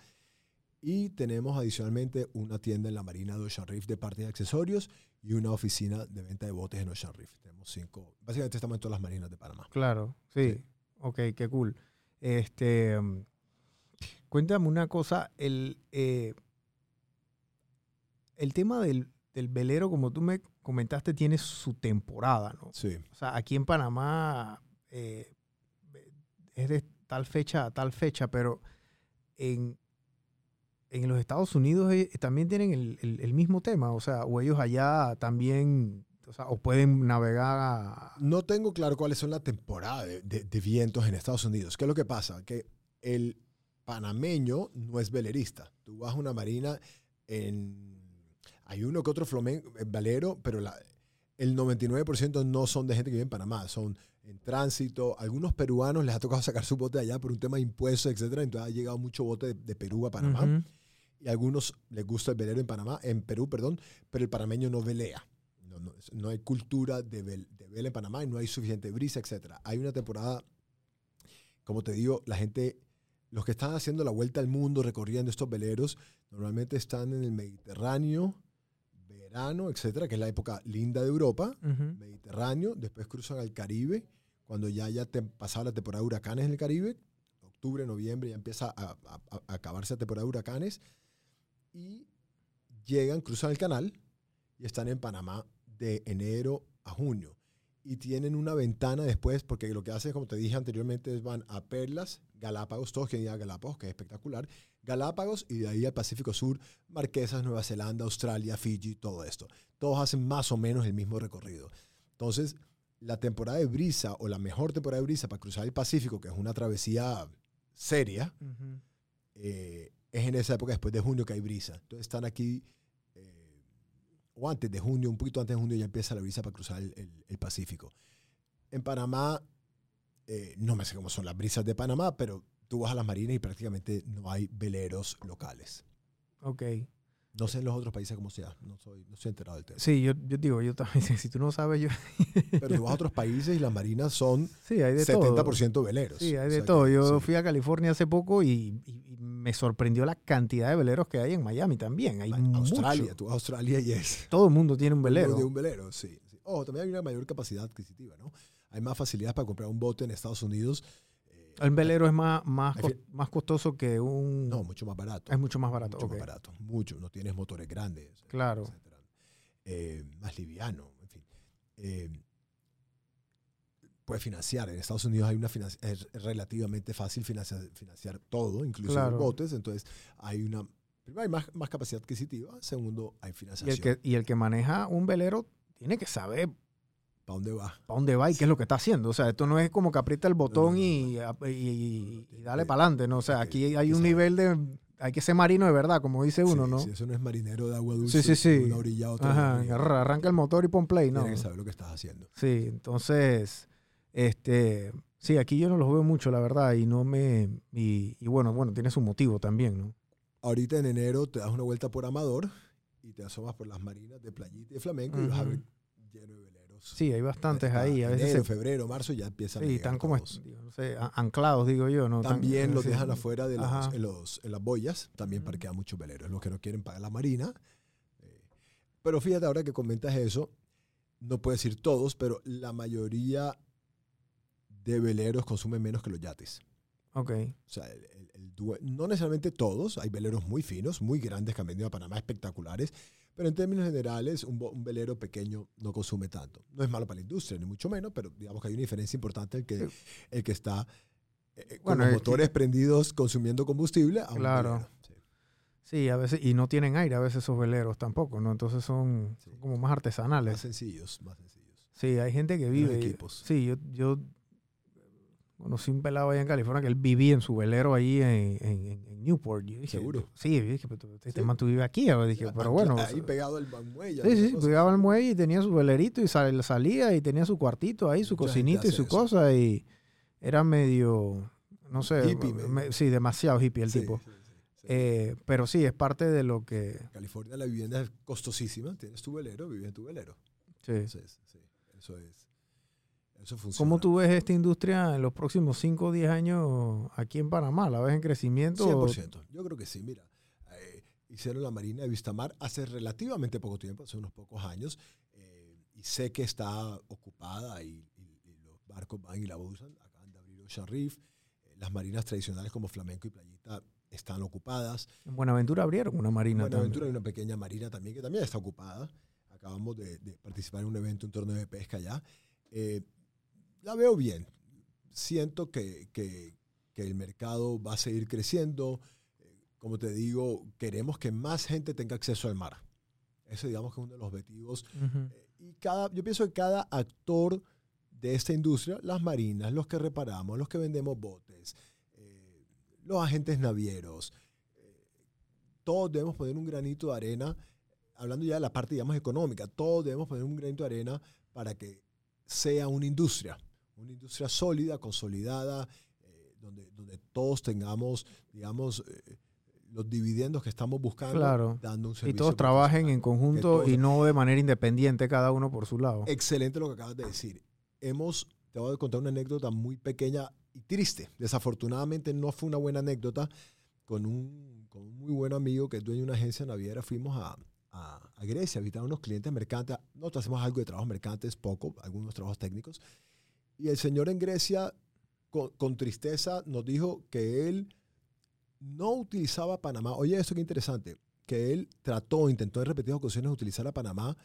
Y tenemos adicionalmente una tienda en la Marina de Ocean Reef de partes y accesorios y una oficina de venta de botes en Ocean Reef. Tenemos cinco. Básicamente estamos en todas las marinas de Panamá. Claro, sí. Sí. Ok, qué cool. Este, mm, cuéntame una cosa, el, eh, el tema del, del velero, como tú me comentaste, tiene su temporada, ¿no? Sí. O sea, aquí en Panamá eh, es de tal fecha a tal fecha, pero en, en los Estados Unidos eh, también tienen el, el- el mismo tema, o sea, o ellos allá también, o sea, o pueden navegar a... No tengo claro cuáles son la temporada de, de- de vientos en Estados Unidos. ¿Qué es lo que pasa? Que el panameño no es velerista. Tú vas a una marina en... Hay uno que otro flamenco, eh, velero, pero la- el 99% no son de gente que vive en Panamá. Son en tránsito. Algunos peruanos les ha tocado sacar su bote de allá por un tema de impuestos, etc. Entonces ha llegado mucho bote de, de Perú a Panamá. Y a algunos les gusta el velero en Panamá, en Perú, perdón, pero el panameño no velea. No, no, no hay cultura de, vel- de vela en Panamá y no hay suficiente brisa, etc. Hay una temporada, como te digo, la gente, los que están haciendo la vuelta al mundo, recorriendo estos veleros, normalmente están en el Mediterráneo, verano, etcétera, que es la época linda de Europa. Mediterráneo, después cruzan al Caribe, cuando ya haya pasado la temporada de huracanes en el Caribe, octubre, noviembre, ya empieza a, a- a acabarse la temporada de huracanes, y llegan, cruzan el canal y están en Panamá de enero a junio. Y tienen una ventana después, porque lo que hacen, como te dije anteriormente, es van a Perlas, Galápagos, todos quieren ir a Galápagos, que es espectacular, Galápagos y de ahí al Pacífico Sur, Marquesas, Nueva Zelanda, Australia, Fiji, todo esto. Todos hacen más o menos el mismo recorrido. Entonces, la temporada de brisa o la mejor temporada de brisa para cruzar el Pacífico, que es una travesía seria, eh, es en esa época después de junio que hay brisa. Entonces están aquí, eh, o antes de junio, un poquito antes de junio ya empieza la brisa para cruzar el, el- el Pacífico. En Panamá, eh, no me sé cómo son las brisas de Panamá, pero tú vas a las marinas y prácticamente no hay veleros locales. Ok. No sé en los otros países cómo sea, no soy, no estoy enterado del tema. Sí, yo, yo digo, yo también, si tú no sabes, yo... Pero tú vas a otros países y las marinas son Sí, hay de todo. 70% veleros. Sí, hay O de sea todo. Yo sí. fui a California hace poco y, y- me sorprendió la cantidad de veleros que hay en Miami también. Hay Australia, mucho. tú vas a Australia y es Todo el mundo tiene un velero. De un velero, sí. sí. Ojo, también hay una mayor capacidad adquisitiva, ¿no? Hay más facilidades para comprar un bote en Estados Unidos. eh, El velero es más, más, más costoso que un... No, mucho más barato. es mucho más barato. Mucho más barato. Mucho. No tienes motores grandes. Claro. etcétera. Eh, más liviano, en fin. Eh, puedes financiar. En Estados Unidos hay una es relativamente fácil financiar, financiar todo, incluso Claro. los botes. Entonces, hay una. Primero, hay más, más capacidad adquisitiva. Segundo, hay Y financiación. el, que, y el que maneja un velero tiene que saber ¿Para dónde va? para dónde va y qué es lo que está haciendo. O sea, esto no es como que aprieta el botón y, y- y- dale para adelante, ¿no? O sea, aquí hay un nivel de... Hay que ser marino de verdad, como dice uno, Sí, ¿no? Si eso no es marinero de agua dulce, Sí, sí, sí. una orilla otra. Ajá, orilla, arranca el motor y pon play, ¿no? Tienes que saber lo que estás haciendo. Sí, entonces, este, sí, aquí yo no los veo mucho, la verdad, y no me, y, y bueno, bueno, tiene su motivo también, ¿no? Ahorita en enero te das una vuelta por Amador y te asomas por las marinas de Playita y de Flamenco y vas a ver lleno de Sí, hay bastantes Está ahí, a veces enero, se- febrero, marzo ya empiezan a sí, llegar están como, digo, no sé, a- anclados, digo yo, ¿no? Tan- También los sí. dejan afuera de los, en, los, en las boyas, también parquean muchos veleros. Los que no quieren pagar la marina. eh, pero fíjate ahora que comentas eso, no puedes decir todos, pero la mayoría de veleros consumen menos que los yates. Ok, O sea, el- no necesariamente todos, hay veleros muy finos, muy grandes que han venido a Panamá, espectaculares, Pero en términos generales, un, velero pequeño no consume tanto. No es malo para la industria, ni mucho menos, pero digamos que hay una diferencia importante el que, el que está eh, con Bueno, los es motores prendidos consumiendo combustible. A Claro. Sí. Sí, a veces, y no tienen aire a veces esos veleros tampoco, ¿no? Entonces son, Sí. son como más Más artesanales. sencillos, más sencillos. Sí, hay gente que vive. y- equipos. Sí, yo, yo conocí un pelado allá en California que él vivía en su velero ahí en, en- Newport. Yo dije, ¿Seguro? Sí, yo dije, pero este Sí. man tú vives aquí. Yo dije, pero bueno. Ahí sea, pegado al muelle. Sí, sí, llegaba al muelle y tenía su velerito y sal- salía y tenía su cuartito ahí, su Mucha cocinita y su eso. cosa y era medio, no sé, Hippie, me- sí, demasiado hippie el Sí, tipo. sí. Eh, pero sí, es parte de lo que... En California la vivienda es costosísima. Tienes tu velero, vives en tu velero. Sí. Entonces, sí, eso es. Eso funciona. ¿Cómo tú ves esta industria en los próximos 5 o 10 años aquí en Panamá? ¿La ves en crecimiento? 100%. Yo creo que sí. Mira, eh, hicieron la Marina de Vistamar hace relativamente poco tiempo, hace unos pocos años, eh, y sé que está ocupada y, y- y los barcos van y la usan. Acaban de abrir Ocean Reef. Eh, las marinas tradicionales como Flamenco y Playita están ocupadas. En Buenaventura abrieron una marina En Buenaventura hay también. una pequeña marina también que también está ocupada. Acabamos de, de participar en un evento, un torneo de pesca allá. Eh, la veo bien. Siento que, que- que el mercado va a seguir creciendo. Como te digo, queremos que más gente tenga acceso al mar. Ese digamos que es uno de los objetivos eh, y cada, yo pienso que cada actor de esta industria, las marinas, los que reparamos, los que vendemos botes, eh, los agentes navieros, eh, todos debemos poner un granito de arena, hablando ya de la parte, digamos, económica, todos debemos poner un granito de arena para que sea una industria, una industria sólida, consolidada, eh, donde, donde todos tengamos, digamos, eh, los dividendos que estamos buscando, Claro. dando un Y servicio todos trabajen en conjunto y no de manera independiente cada uno por su lado. Excelente lo que acabas de decir. Hemos, te voy a contar una anécdota muy pequeña y triste. Desafortunadamente no fue una buena anécdota. Con un, con un muy buen amigo que es dueño de una agencia naviera, fuimos a, a- a Grecia a visitar a unos clientes mercantes. Nosotros hacemos algo de trabajos mercantes, poco, algunos trabajos técnicos. Y el señor en Grecia, con, con tristeza, nos dijo que él no utilizaba Panamá. Oye, esto qué interesante. Que él trató, intentó en repetidas ocasiones utilizar a Panamá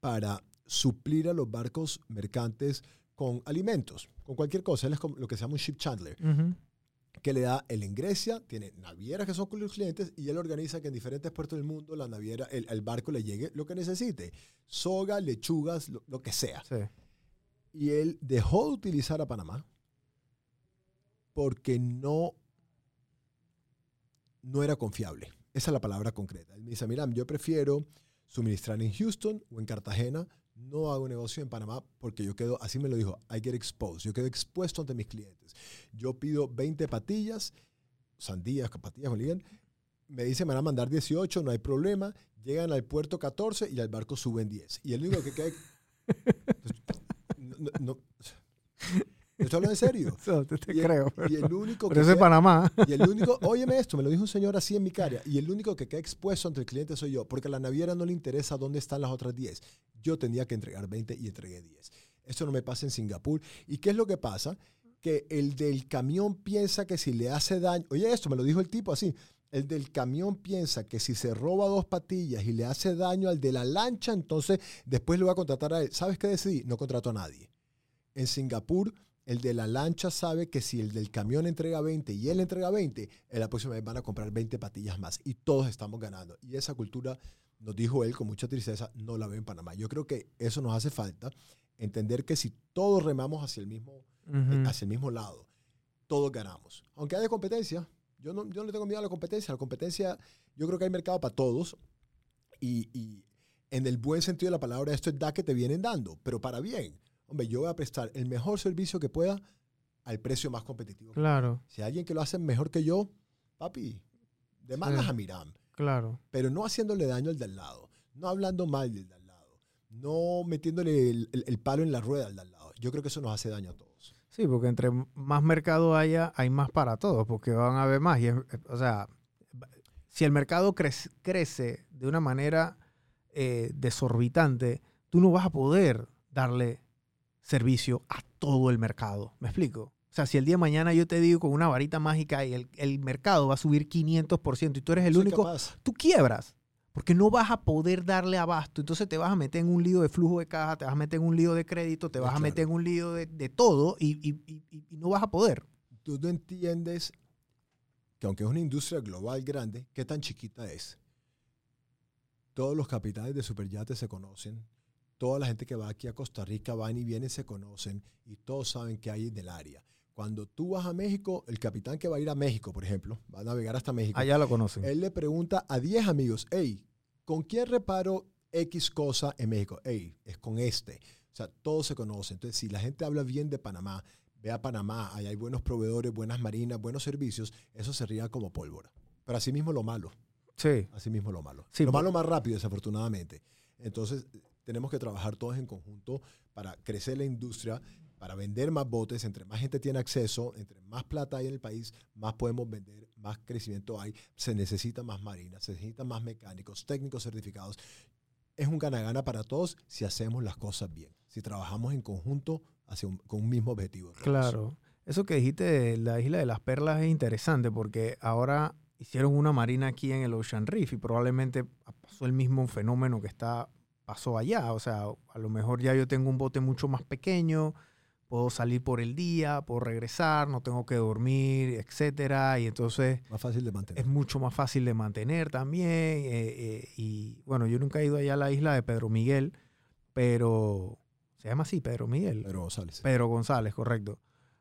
para suplir a los barcos mercantes con alimentos, con cualquier cosa. Él es como lo que se llama un ship chandler, que le da, él en Grecia tiene navieras que son con los clientes y él organiza que en diferentes puertos del mundo la naviera, el, el barco le llegue lo que necesite. Soga, lechugas, lo, lo que sea. Sí. Y él dejó de utilizar a Panamá porque no, no era confiable. Esa es la palabra concreta. Él me dice, mira, yo prefiero suministrar en Houston o en Cartagena. No hago negocio en Panamá porque yo quedo, así me lo dijo, I get exposed. Yo quedo expuesto ante mis clientes. Yo pido 20 patillas, sandías, patillas. Me dice, me van a mandar 18, no hay problema. Llegan al puerto 14 y al barco suben 10. Y el único que queda... No, no. Esto hablo en serio. Eso te, te Y el- creo. Y el único Pero que es queda- Panamá. y el único, óyeme esto, me lo dijo un señor así en mi cara, y el único que queda expuesto ante el cliente soy yo, porque a la naviera no le interesa dónde están las otras 10. Yo tenía que entregar 20 y entregué 10. Esto no me pasa en Singapur. ¿Y qué es lo que pasa? Que el del camión piensa que si le hace daño, oye esto, me lo dijo el tipo así, el del camión piensa que si se roba dos patillas y le hace daño al de la lancha, entonces después le va a contratar a él. ¿Sabes qué decidí? No contrato a nadie. En Singapur, el de la lancha sabe que si el del camión entrega 20 y él entrega 20, en la próxima vez van a comprar 20 patillas más y todos estamos ganando. Y esa cultura, nos dijo él con mucha tristeza, no la ve en Panamá. Yo creo que eso nos hace falta, entender que si todos remamos hacia el mismo, Ujú. hacia el mismo lado, todos ganamos. Aunque haya competencia, yo no, yo no le tengo miedo a la competencia. La competencia, yo creo que hay mercado para todos y, y en el buen sentido de la palabra, esto es da que te vienen dando, pero para bien. Hombre, yo voy a prestar el mejor servicio que pueda al precio más competitivo. Claro, Si hay alguien que lo hace mejor que yo, papi, de malas Sí. a Miram, claro. pero no haciéndole daño al de al lado, no hablando mal del de al lado, no metiéndole el, el- el palo en la rueda al de al lado. Yo creo que eso nos hace daño a todos. Sí, porque entre más mercado haya, hay más para todos, porque van a haber más. Y es- o sea, si el mercado crece, crece de una manera eh, desorbitante, tú no vas a poder darle servicio a todo el mercado. ¿Me explico? O sea, si el día de mañana yo te digo con una varita mágica y el, el mercado va a subir 500% y tú eres el Soy único, capaz. tú quiebras. porque no vas a poder darle abasto. Entonces te vas a meter en un lío de flujo de caja, te vas a meter en un lío de crédito, te vas a meter en un lío de, de todo y, y- y- y- y no vas a poder. Tú no entiendes que aunque es una industria global grande, ¿qué tan chiquita es? Todos los capitanes de superyates se conocen, toda la gente que va aquí a Costa Rica van y vienen se conocen y todos saben qué hay en el área. Cuando tú vas a México, el capitán que va a ir a México, por ejemplo, va a navegar hasta México, Allá lo conocen. él le pregunta a 10 amigos, hey, ¿con quién reparo X cosa en México? Hey, es con este. O sea, todos se conocen. Entonces, si la gente habla bien de Panamá, ve a Panamá, ahí hay buenos proveedores, buenas marinas, buenos servicios, eso se ría como pólvora. Pero así mismo lo malo, Sí. así mismo lo malo. Sí, lo malo más rápido, desafortunadamente. Entonces, tenemos que trabajar todos en conjunto para crecer la industria, para vender más botes. Entre más gente tiene acceso, entre más plata hay en el país, más podemos vender, más crecimiento hay. Se necesita más marinas, se necesitan más mecánicos, técnicos certificados. Es un gana-gana para todos si hacemos las cosas bien, si trabajamos en conjunto hacia un- con un mismo objetivo. Claro. Eso que dijiste de la isla de las perlas es interesante porque ahora hicieron una marina aquí en el Ocean Reef y probablemente pasó el mismo fenómeno que está pasó allá. O sea, a lo mejor ya yo tengo un bote mucho más pequeño, puedo salir por el día, puedo regresar, no tengo que dormir, etcétera. Y entonces Más fácil de mantener. es mucho más fácil de mantener también. eh, eh, y bueno, yo nunca he ido allá a la isla de Pedro Miguel, pero se llama así, Pedro Miguel. Pero González. Pedro González, correcto.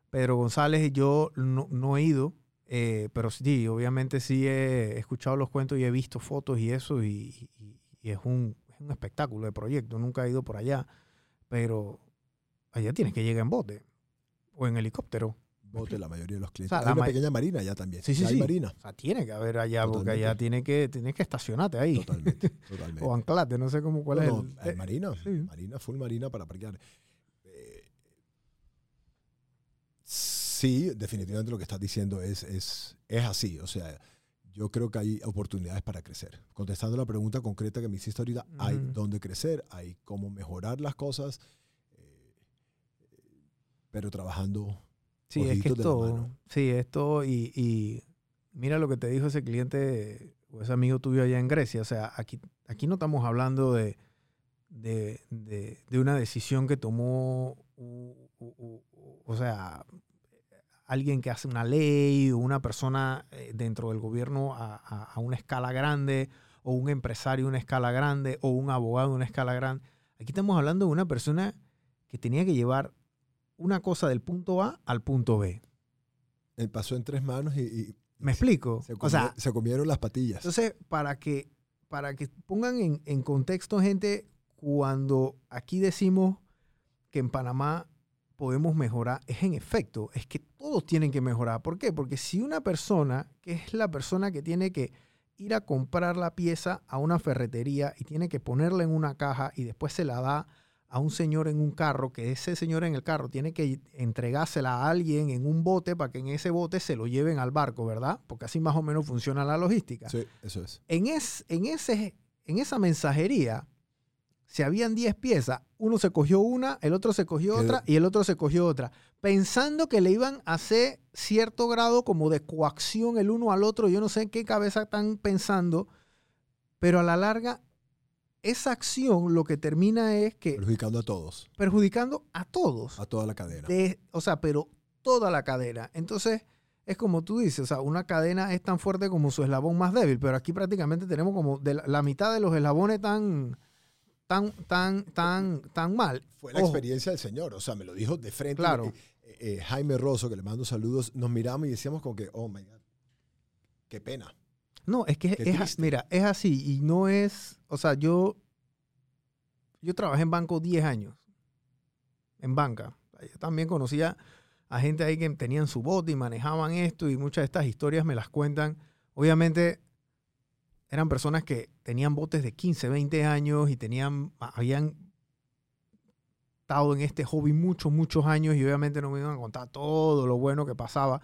Pedro González, yo no, no he ido, eh, pero sí, obviamente sí he escuchado los cuentos y he visto fotos y eso, y, y- y es, un, un espectáculo de proyecto. Nunca he ido por allá, pero allá tienes que llegar en bote o en helicóptero. bote la mayoría de los clientes. O sea, hay una pequeña marina allá también. Sí, sí, hay sí. marina. O sea, tiene que haber allá, porque allá Totalmente. tiene que, tienes que estacionarte ahí. Totalmente, totalmente. o anclate, no sé cómo cuál No, es no, el. hay eh, marina, sí. marina, full marina para parquear. Eh, sí, definitivamente lo que estás diciendo es, es, es así. O sea, yo creo que hay oportunidades para crecer. Contestando la pregunta concreta que me hiciste ahorita, hay Ujú. dónde crecer, hay cómo mejorar las cosas, eh, pero trabajando. Sí, es que cogiditos es de la todo. mano. Sí, es todo. Y, y mira lo que te dijo ese cliente o ese amigo tuyo allá en Grecia. O sea, aquí, aquí no estamos hablando de, de, de- de una decisión que tomó, o sea, alguien que hace una ley o una persona eh, dentro del gobierno a, a- a una escala grande o un empresario a una escala grande o un abogado a una escala grande. Aquí estamos hablando de una persona que tenía que llevar una cosa del punto A al punto B. Él pasó en tres manos y, y ¿Me explico? se, o sea, se comieron las patillas. entonces, para que, para que pongan en, en contexto, gente, cuando aquí decimos que en Panamá podemos mejorar, es en efecto, es que todos tienen que mejorar. ¿Por qué? Porque si una persona, que es la persona que tiene que ir a comprar la pieza a una ferretería y tiene que ponerla en una caja y después se la da a un señor en un carro, que ese señor en el carro tiene que entregársela a alguien en un bote para que en ese bote se lo lleven al barco, ¿verdad? Porque así más o menos funciona la logística Sí, eso es. en, es, en, ese, en esa mensajería, si habían 10 piezas, uno se cogió una, el otro se cogió otra y el otro se cogió otra, pensando que le iban a hacer cierto grado como de coacción el uno al otro. Yo no sé en qué cabeza están pensando, pero a la larga, esa acción lo que termina es que Perjudicando a todos, perjudicando a todos. a toda la cadena. De- o sea, pero toda la cadena. Entonces, es como tú dices, o sea, una cadena es tan fuerte como su eslabón más débil, pero aquí prácticamente tenemos como de la, la mitad de los eslabones tan, tan, tan, tan, tan mal. Fue la Ojo, experiencia del señor, o sea, me lo dijo de frente. Claro. Eh, eh, Jaime Rosso, que le mando saludos, nos miramos y decíamos como que, oh my God, qué pena. No, es que es, mira, es así y no es, o sea, yo, yo trabajé en banco 10 años, en banca. Yo también conocía a gente ahí que tenían su bote y manejaban esto y muchas de estas historias me las cuentan. Obviamente eran personas que tenían botes de 15, 20 años y tenían, habían estado en este hobby muchos, muchos años y obviamente no me iban a contar todo lo bueno que pasaba.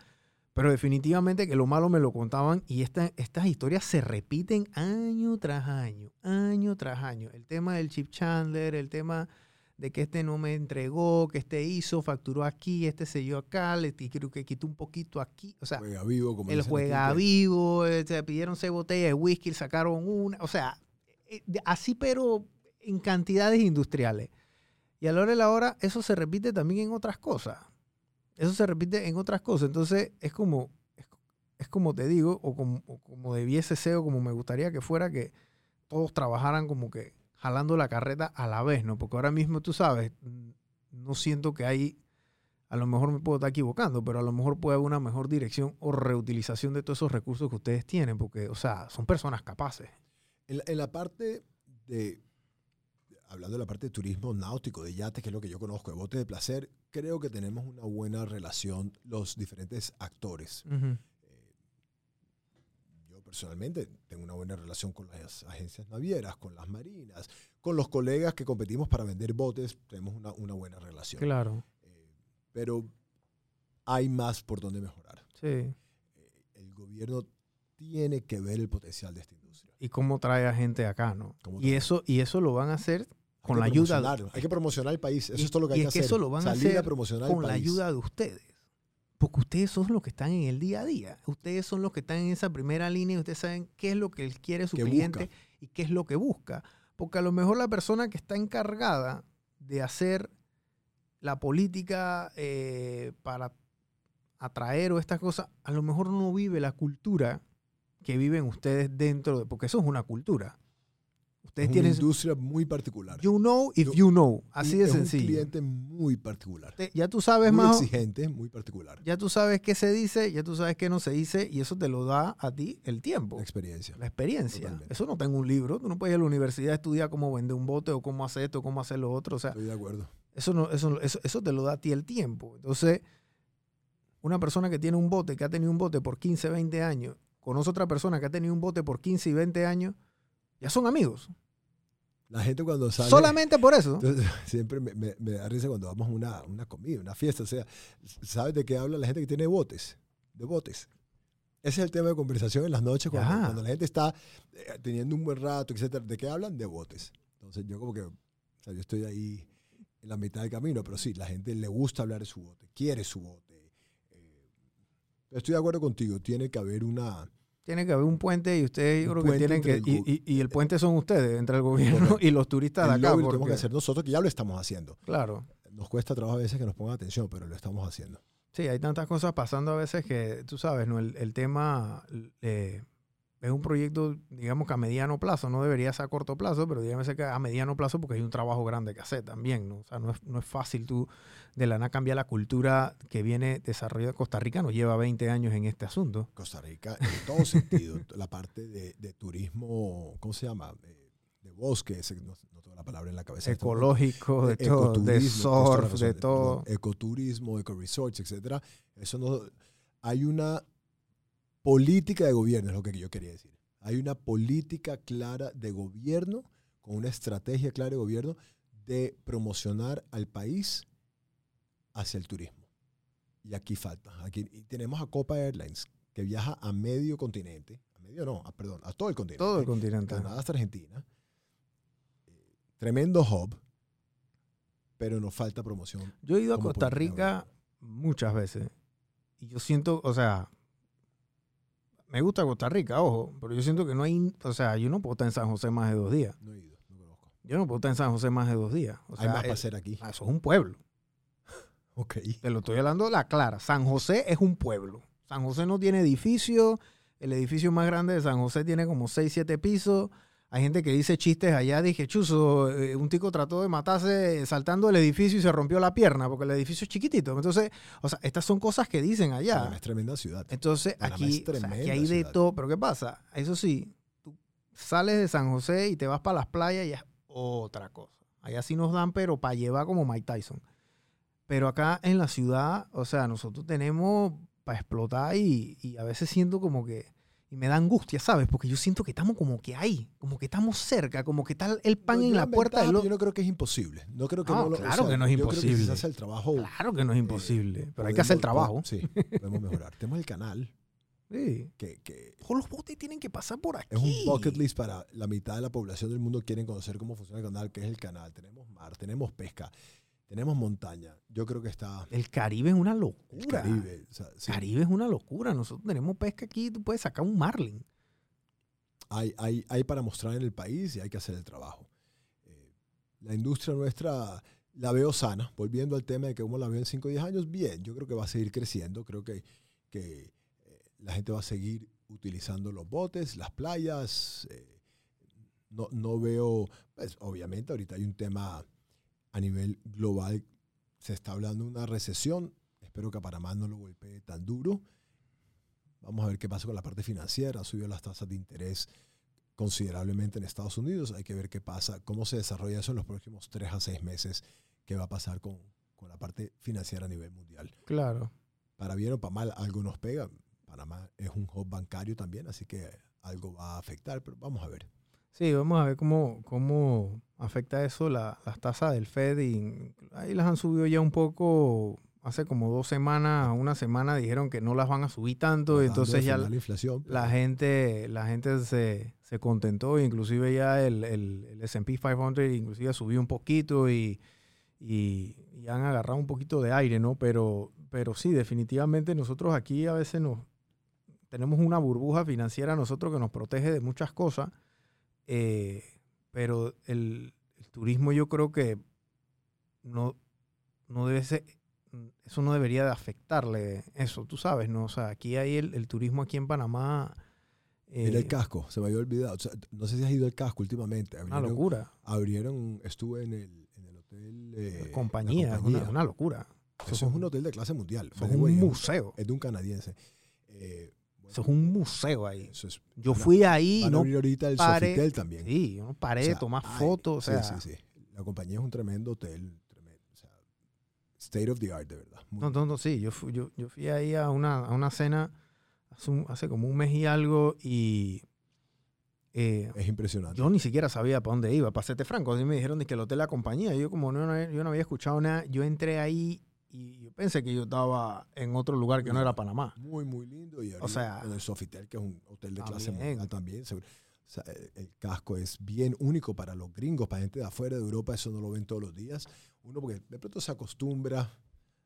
Pero definitivamente que lo malo me lo contaban y esta- estas historias se repiten año tras año, año tras año. El tema del chip Chandler, el tema de que este no me entregó, que este hizo, facturó aquí, este selló acá, le creo que quitó un poquito aquí. O sea, Juega vivo, como el aquí, juega vivo, eh, se pidieron seis botellas de whisky, sacaron una. O sea, eh, de- así pero en cantidades industriales. Y a la hora de la hora, eso se repite también en otras cosas. Eso se repite en otras cosas. Entonces, es como, es, es como te digo, o como, o como debiese ser, o como me gustaría que fuera, que todos trabajaran como que jalando la carreta a la vez, ¿no? Porque ahora mismo, tú sabes, no siento que hay, a lo mejor me puedo estar equivocando, pero a lo mejor puede haber una mejor dirección o reutilización de todos esos recursos que ustedes tienen, porque, o sea, son personas capaces. En la, en la parte de, hablando de la parte de turismo náutico, de yates, que es lo que yo conozco, de bote de placer, creo que tenemos una buena relación los diferentes actores. Eh, Yo personalmente tengo una buena relación con las agencias navieras, con las marinas, con los colegas que competimos para vender botes, tenemos una, una buena relación. Claro, Eh, pero hay más por donde mejorar. sí. Eh, el gobierno tiene que ver el potencial de esta industria. Y cómo trae a gente acá, ¿no? Y eso, y eso lo van a hacer con la ayuda de- Hay que promocionar el país. Eso Y- es todo lo que y hay que es que hacer. eso lo van a hacer a promocionar con el la ayuda de ustedes. Porque ustedes son los que están en el día a día. Ustedes son los que están en esa primera línea y ustedes saben qué es lo que él quiere su ¿Qué cliente busca? y qué es lo que busca. Porque a lo mejor la persona que está encargada de hacer la política eh, para atraer o estas cosas, a lo mejor no vive la cultura que viven ustedes dentro de, porque eso es una cultura. Ustedes es una tienen, industria muy particular. you know if Yo- you know, así de es un sencillo. cliente muy particular. Te- ya tú sabes muy más, exigente, muy particular. ya tú sabes qué se dice, ya tú sabes qué no se dice y eso te lo da a ti el tiempo, La experiencia. la experiencia. Totalmente. Eso no en un libro, tú no puedes ir a la universidad a estudiar cómo vender un bote o cómo hacer esto, cómo hacer lo otro, o sea, Estoy de acuerdo. eso, no, eso, eso, eso te lo da a ti el tiempo. Entonces, una persona que tiene un bote, que ha tenido un bote por 15, 20 años, conoce otra persona que ha tenido un bote por 15 y 20 años, ya son amigos. La gente cuando sale... Solamente por eso. Entonces, siempre me, me- me da risa cuando vamos a una, una comida, una fiesta. O sea, ¿sabes de qué habla la gente que tiene botes? De botes. Ese es el tema de conversación en las noches cuando la gente está eh, teniendo un buen rato, etcétera. ¿De qué hablan? De botes. Entonces yo como que, o sea, yo estoy ahí en la mitad del camino, pero sí, la gente le gusta hablar de su bote, quiere su bote. Eh, estoy de acuerdo contigo, tiene que haber una... Tiene que haber un puente y ustedes yo creo que tienen que... Y, el gu- y- y el puente son ustedes, entre el gobierno y los turistas de acá. lo tenemos porque- que hacer nosotros, que ya lo estamos haciendo. Claro. Nos cuesta trabajo a veces que nos pongan atención, pero lo estamos haciendo. Sí, hay tantas cosas pasando a veces que, tú sabes, ¿no? el, el tema eh, es un proyecto, digamos que a mediano plazo, no debería ser a corto plazo, pero dígame que a mediano plazo porque hay un trabajo grande que hacer también, ¿no? O sea, no es, no es fácil tú de la nada cambiar la cultura que viene desarrollada. Costa Rica nos lleva 20 años en este asunto. Costa Rica, en todo sentido, la parte de, de turismo, ¿cómo se llama? Eh, De bosque, ese- no, no tengo la palabra en la cabeza. Ecológico, de Eh, todo, de surf, de todo. ecoturismo, ecoresorts, etcétera. Eso no, hay una política de gobierno, es lo que yo quería decir. Hay una política clara de gobierno, con una estrategia clara de gobierno de promocionar al país hacia el turismo. Y aquí falta. Aquí tenemos a Copa Airlines, que viaja a medio continente, a medio no, a- perdón, a todo el continente. Todo el continente. Canadá hasta Argentina. Eh, Tremendo hub, pero nos falta promoción. Yo he ido a Costa Rica muchas veces y yo siento, o sea, me gusta Costa Rica, ojo, pero yo siento que no hay, o sea, yo no puedo estar en San José más de dos días. No he ido, no conozco. Yo no puedo estar en San José más de dos días. O Hay más para eh, hacer aquí. eso es un pueblo. Ok. Te lo estoy hablando la clara. San José es un pueblo. San José no tiene edificio. El edificio más grande de San José tiene como 6, 7 pisos. Hay gente que dice chistes allá. Dije, chuzo, eh, un tico trató de matarse saltando el edificio y se rompió la pierna porque el edificio es chiquitito. Entonces, o sea, estas son cosas que dicen allá. Panamá es tremenda ciudad. Entonces, Panamá aquí, es o sea, aquí hay de ciudad. todo. Pero ¿qué pasa? Eso sí, tú sales de San José y te vas para las playas y es otra cosa. Allá sí nos dan, pero para llevar como Mike Tyson. Pero acá en la ciudad, o sea, nosotros tenemos para explotar y, y a veces siento como que... Y me da angustia, ¿sabes? Porque yo siento que estamos como que ahí, como que estamos cerca, como que está el pan No, en la puerta ventaja, del Yo no creo que es imposible. No creo que No, no lo- claro que no es yo creo que imposible. se hace el trabajo. Claro que no es imposible, pero hay que podemos- hacer el trabajo. Sí, podemos mejorar. Tenemos el canal, Sí. que, que los botes tienen que pasar por aquí. es un bucket list para la mitad de la población del mundo quieren conocer cómo funciona el canal, que es el canal. Tenemos mar, tenemos pesca, tenemos montaña. Yo creo que está El Caribe es una el locura. Caribe. o sea, sí. Caribe es una locura. Nosotros tenemos pesca aquí, tú puedes sacar un marlin. hay, hay, hay para mostrar en el país y hay que hacer el trabajo. Eh, la industria nuestra la veo sana. Volviendo al tema de que cómo la veo en 5 o 10 años, bien, yo creo que va a seguir creciendo. Creo que, que eh, la gente va a seguir utilizando los botes, las playas. eh, no, no veo, pues obviamente ahorita hay un tema a nivel global, se está hablando de una recesión. Espero que a Panamá no lo golpee tan duro. Vamos a ver qué pasa con la parte financiera. Subido las tasas de interés considerablemente en Estados Unidos. Hay que ver qué pasa, cómo se desarrolla eso en los próximos tres a seis meses, qué va a pasar con, con la parte financiera a nivel mundial. Claro. Para bien o para mal, algo nos pega. Panamá es un hub bancario también, así que algo va a afectar, pero vamos a ver. Sí, vamos a ver cómo, cómo afecta eso la- las tasas del Fed. Y ahí las han subido ya un poco. Hace como dos semanas, una semana dijeron que no las van a subir tanto. y entonces ya la inflación. la gente, la gente se, se contentó. Inclusive ya el, el, el S&P 500 inclusive subió un poquito y, y, y han agarrado un poquito de aire, ¿no? Pero, pero sí, definitivamente nosotros aquí a veces nos tenemos una burbuja financiera nosotros que nos protege de muchas cosas, eh, pero el, el turismo yo creo que no, no debe ser, eso no debería de afectarle eso, tú sabes, ¿no? O sea, aquí hay el, el turismo aquí en Panamá. Mira eh, el casco, se me había olvidado. O sea, no sé si has ido al casco últimamente. una Abrieron, locura. abrieron estuve en el, en el hotel. eh, La compañía, es compañía. Una, una locura. Eso es un hotel de clase mundial. Eso es un museo. Es de un canadiense. Eh, Eso es un museo ahí. es- Yo van a- fui ahí Van a no abrir ahorita el paré- Sofitel también. Sí, yo no paré O sea, de tomar ay, fotos. O sí, sea, sí, sí. La compañía es un tremendo hotel. tremendo, o sea, state of the art, de verdad. Muy No, no, no, sí, yo fui, yo, yo fui ahí a una, a una cena hace, un- hace como un mes y algo y eh, Es impresionante. yo ni siquiera sabía para dónde iba, para serte franco. Así me dijeron de que el hotel la compañía. Yo como no- yo no había escuchado nada, yo entré ahí y yo pensé que yo estaba en otro lugar que no era Panamá. Muy, muy lindo. Y arriba sea, en el Sofitel, que es un hotel de clase mundial también. O sea, el, casco es bien único para los gringos, para gente de afuera de Europa, eso no lo ven todos los días. Uno porque de pronto se acostumbra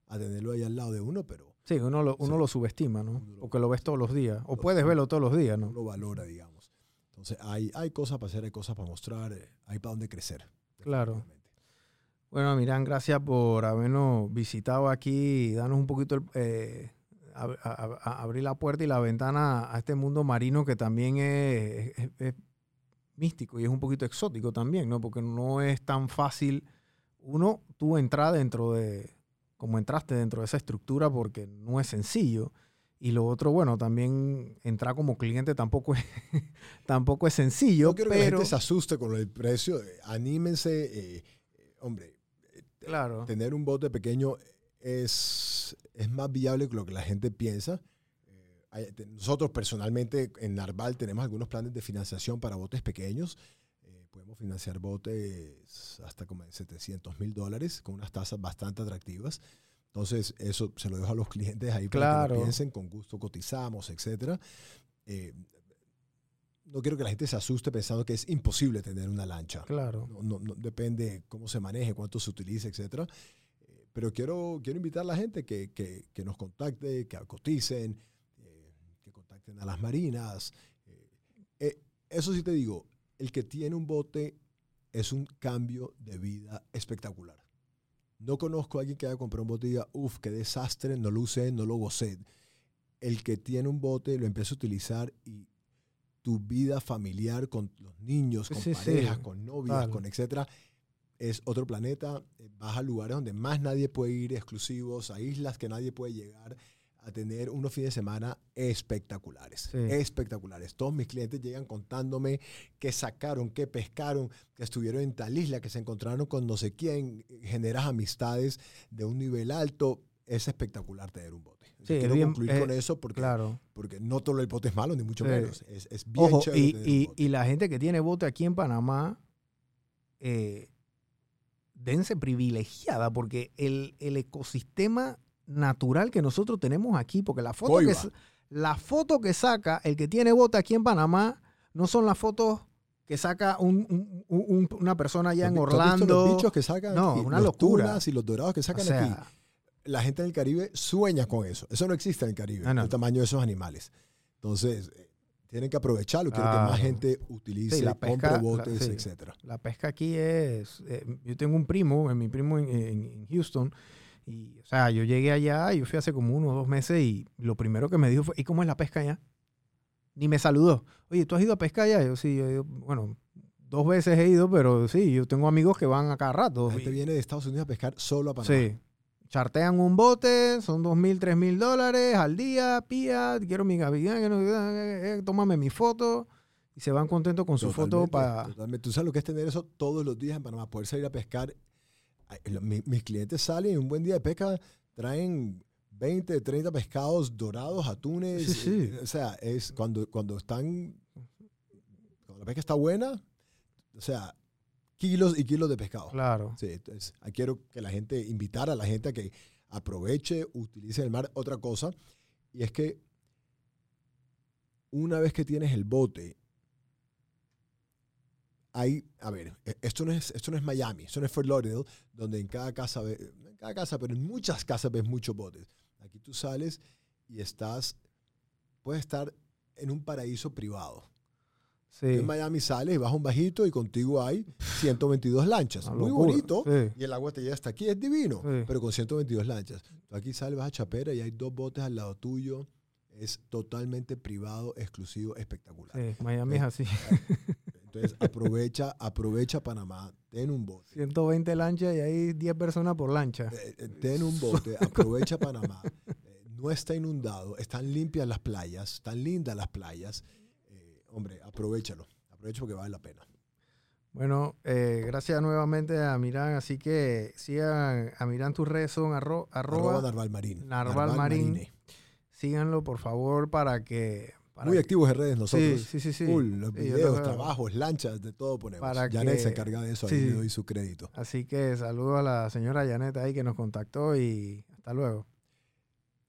a tenerlo ahí al lado de uno, pero Sí, uno lo, uno lo subestima, ¿no? Uno lo- Porque lo ves todos los días. O Lo- puedes verlo todos los días, no ¿no? lo valora, digamos. Entonces hay, hay cosas para hacer, hay cosas para mostrar, eh, hay para dónde crecer. Claro. Bueno, Mirán, gracias por habernos visitado aquí y darnos un poquito, el- eh, ab- a- a- a- abrir la puerta y la ventana a este mundo marino que también es, es- es místico y es un poquito exótico también, ¿no? Porque no es tan fácil, uno, tú entrar dentro de, como entraste dentro de esa estructura porque no es sencillo. Y lo otro, bueno, también entrar como cliente tampoco es, tampoco es sencillo, Yo quiero que la pero... gente se asuste con el precio. eh, Anímense, eh, eh, hombre. Claro. Tener un bote pequeño es, es más viable que lo que la gente piensa. Eh, nosotros personalmente en Narval tenemos algunos planes de financiación para botes pequeños. Eh, podemos financiar botes hasta como de 700 mil dólares con unas tasas bastante atractivas. Entonces, eso se lo dejo a los clientes ahí para que lo piensen, con gusto cotizamos, etcétera. Eh, no quiero que la gente se asuste pensando que es imposible tener una lancha. Claro. No, no- no- depende cómo se maneje, cuánto se utilice, etcétera. Eh, Pero quiero, quiero invitar a la gente que, que- que nos contacte, que coticen, eh, que contacten a las marinas. Eh, eh, eso sí te digo, el que tiene un bote es un cambio de vida espectacular. No conozco a alguien que haya comprado un bote y diga, uff, qué desastre, no lo usé, no lo gocé. El que tiene un bote lo empieza a utilizar y tu vida familiar con los niños, con sí, sí. parejas, con novias, con etcétera, es otro planeta. Eh, Vas a lugares donde más nadie puede ir, exclusivos, a islas que nadie puede llegar, a tener unos fines de semana espectaculares. Sí. Espectaculares. Todos mis clientes llegan contándome que sacaron, que pescaron, que estuvieron en tal isla, que se encontraron con no sé quién. Generas amistades de un nivel alto. Es espectacular tener un bote. Sí, Quiero bien, concluir eh, con eso porque, Claro. porque no todo el bote es malo, ni mucho Sí. menos. Es, es bien Ojo, chévere y, y- la gente que tiene bote aquí en Panamá, eh, dense privilegiada porque el, el ecosistema natural que nosotros tenemos aquí, porque la foto, que, Coiba. la foto que saca el que tiene bote aquí en Panamá no son las fotos que saca un- un- un- una persona allá en ¿Tú has visto Orlando. Los bichos que sacan No, aquí, una los locura. y los dorados que O sacan sea, aquí. La gente en el Caribe sueña con eso. Eso no existe en el Caribe, Ah, no. el tamaño de esos animales. Entonces, eh, tienen que aprovecharlo. Quiero que más gente utilice, la pesca, compre la- botes, sí. etcétera. La pesca aquí es. eh, yo tengo un primo, eh, mi primo en, en- en Houston. Y, o sea, yo llegué allá, yo fui hace como uno o dos meses y lo primero que me dijo fue: ¿Y cómo es la pesca allá? Ni me saludó. Oye, ¿tú has ido a pescar allá? Yo sí, yo he ido- bueno, dos veces he ido, pero sí, yo tengo amigos que van a cada rato. La gente Y- viene de Estados Unidos a pescar solo a Panamá. Sí. Chartean un bote, son dos mil, tres mil dólares al día, pía, quiero mi gavilán, quiero- eh, eh, tómame mi foto. Y se van contentos con su foto para... totalmente. Tú sabes lo que es tener eso todos los días en Panamá, poder salir a pescar. Ay, lo- mi- mis clientes salen y un buen día de pesca traen 20, 30 pescados dorados, atunes. Sí, sí. eh, O sea, es cuando, cuando están. Cuando la pesca está buena, o sea, kilos y kilos de pescado. Claro. Sí, entonces, ahí quiero que la gente, invitar a la gente a que aproveche, utilice el mar. Otra cosa, y es que una vez que tienes el bote, hay, a ver, e- esto no es, esto no es Miami, esto no es Fort Lauderdale, donde en cada casa, en cada casa, pero en muchas casas ves muchos botes. Aquí tú sales y estás, puedes estar en un paraíso privado. Sí. En Miami sales y vas a un bajito y contigo hay 122 lanchas. Muy locura. bonito. Sí. Y el agua te llega hasta aquí, es divino. Sí. Pero con 122 lanchas. Tú aquí sales, vas a Chapera y hay dos botes al lado tuyo. Es totalmente privado, exclusivo, espectacular. Sí, Miami es así. Entonces aprovecha, aprovecha Panamá, ten un bote. 120 lanchas y hay 10 personas por lancha. Eh, eh, Ten un bote, aprovecha Panamá. Eh, No está inundado, están limpias las playas, están lindas las playas. Hombre, aprovechalo. Aprovecha porque vale la pena. Bueno, eh, gracias nuevamente a Mirán. Así que sigan a Mirán, tus redes son arro- Arroba arroba, Narval Marín. Narval Marín. Marine. síganlo por favor para que... para Muy que- activos en redes nosotros. Sí, sí, sí. sí. Full, los Sí, videos, trabajos, lanchas, de todo ponemos. Para Janet que- se encarga de eso, sí. ahí le doy su crédito. Así que saludo a la señora Janet ahí que nos contactó y hasta luego.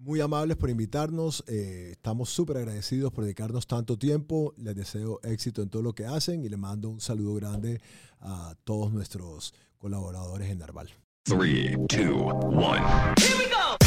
Muy amables por invitarnos, eh, estamos súper agradecidos por dedicarnos tanto tiempo, les deseo éxito en todo lo que hacen y les mando un saludo grande a todos nuestros colaboradores en Narval. Three, two, one. Here we go.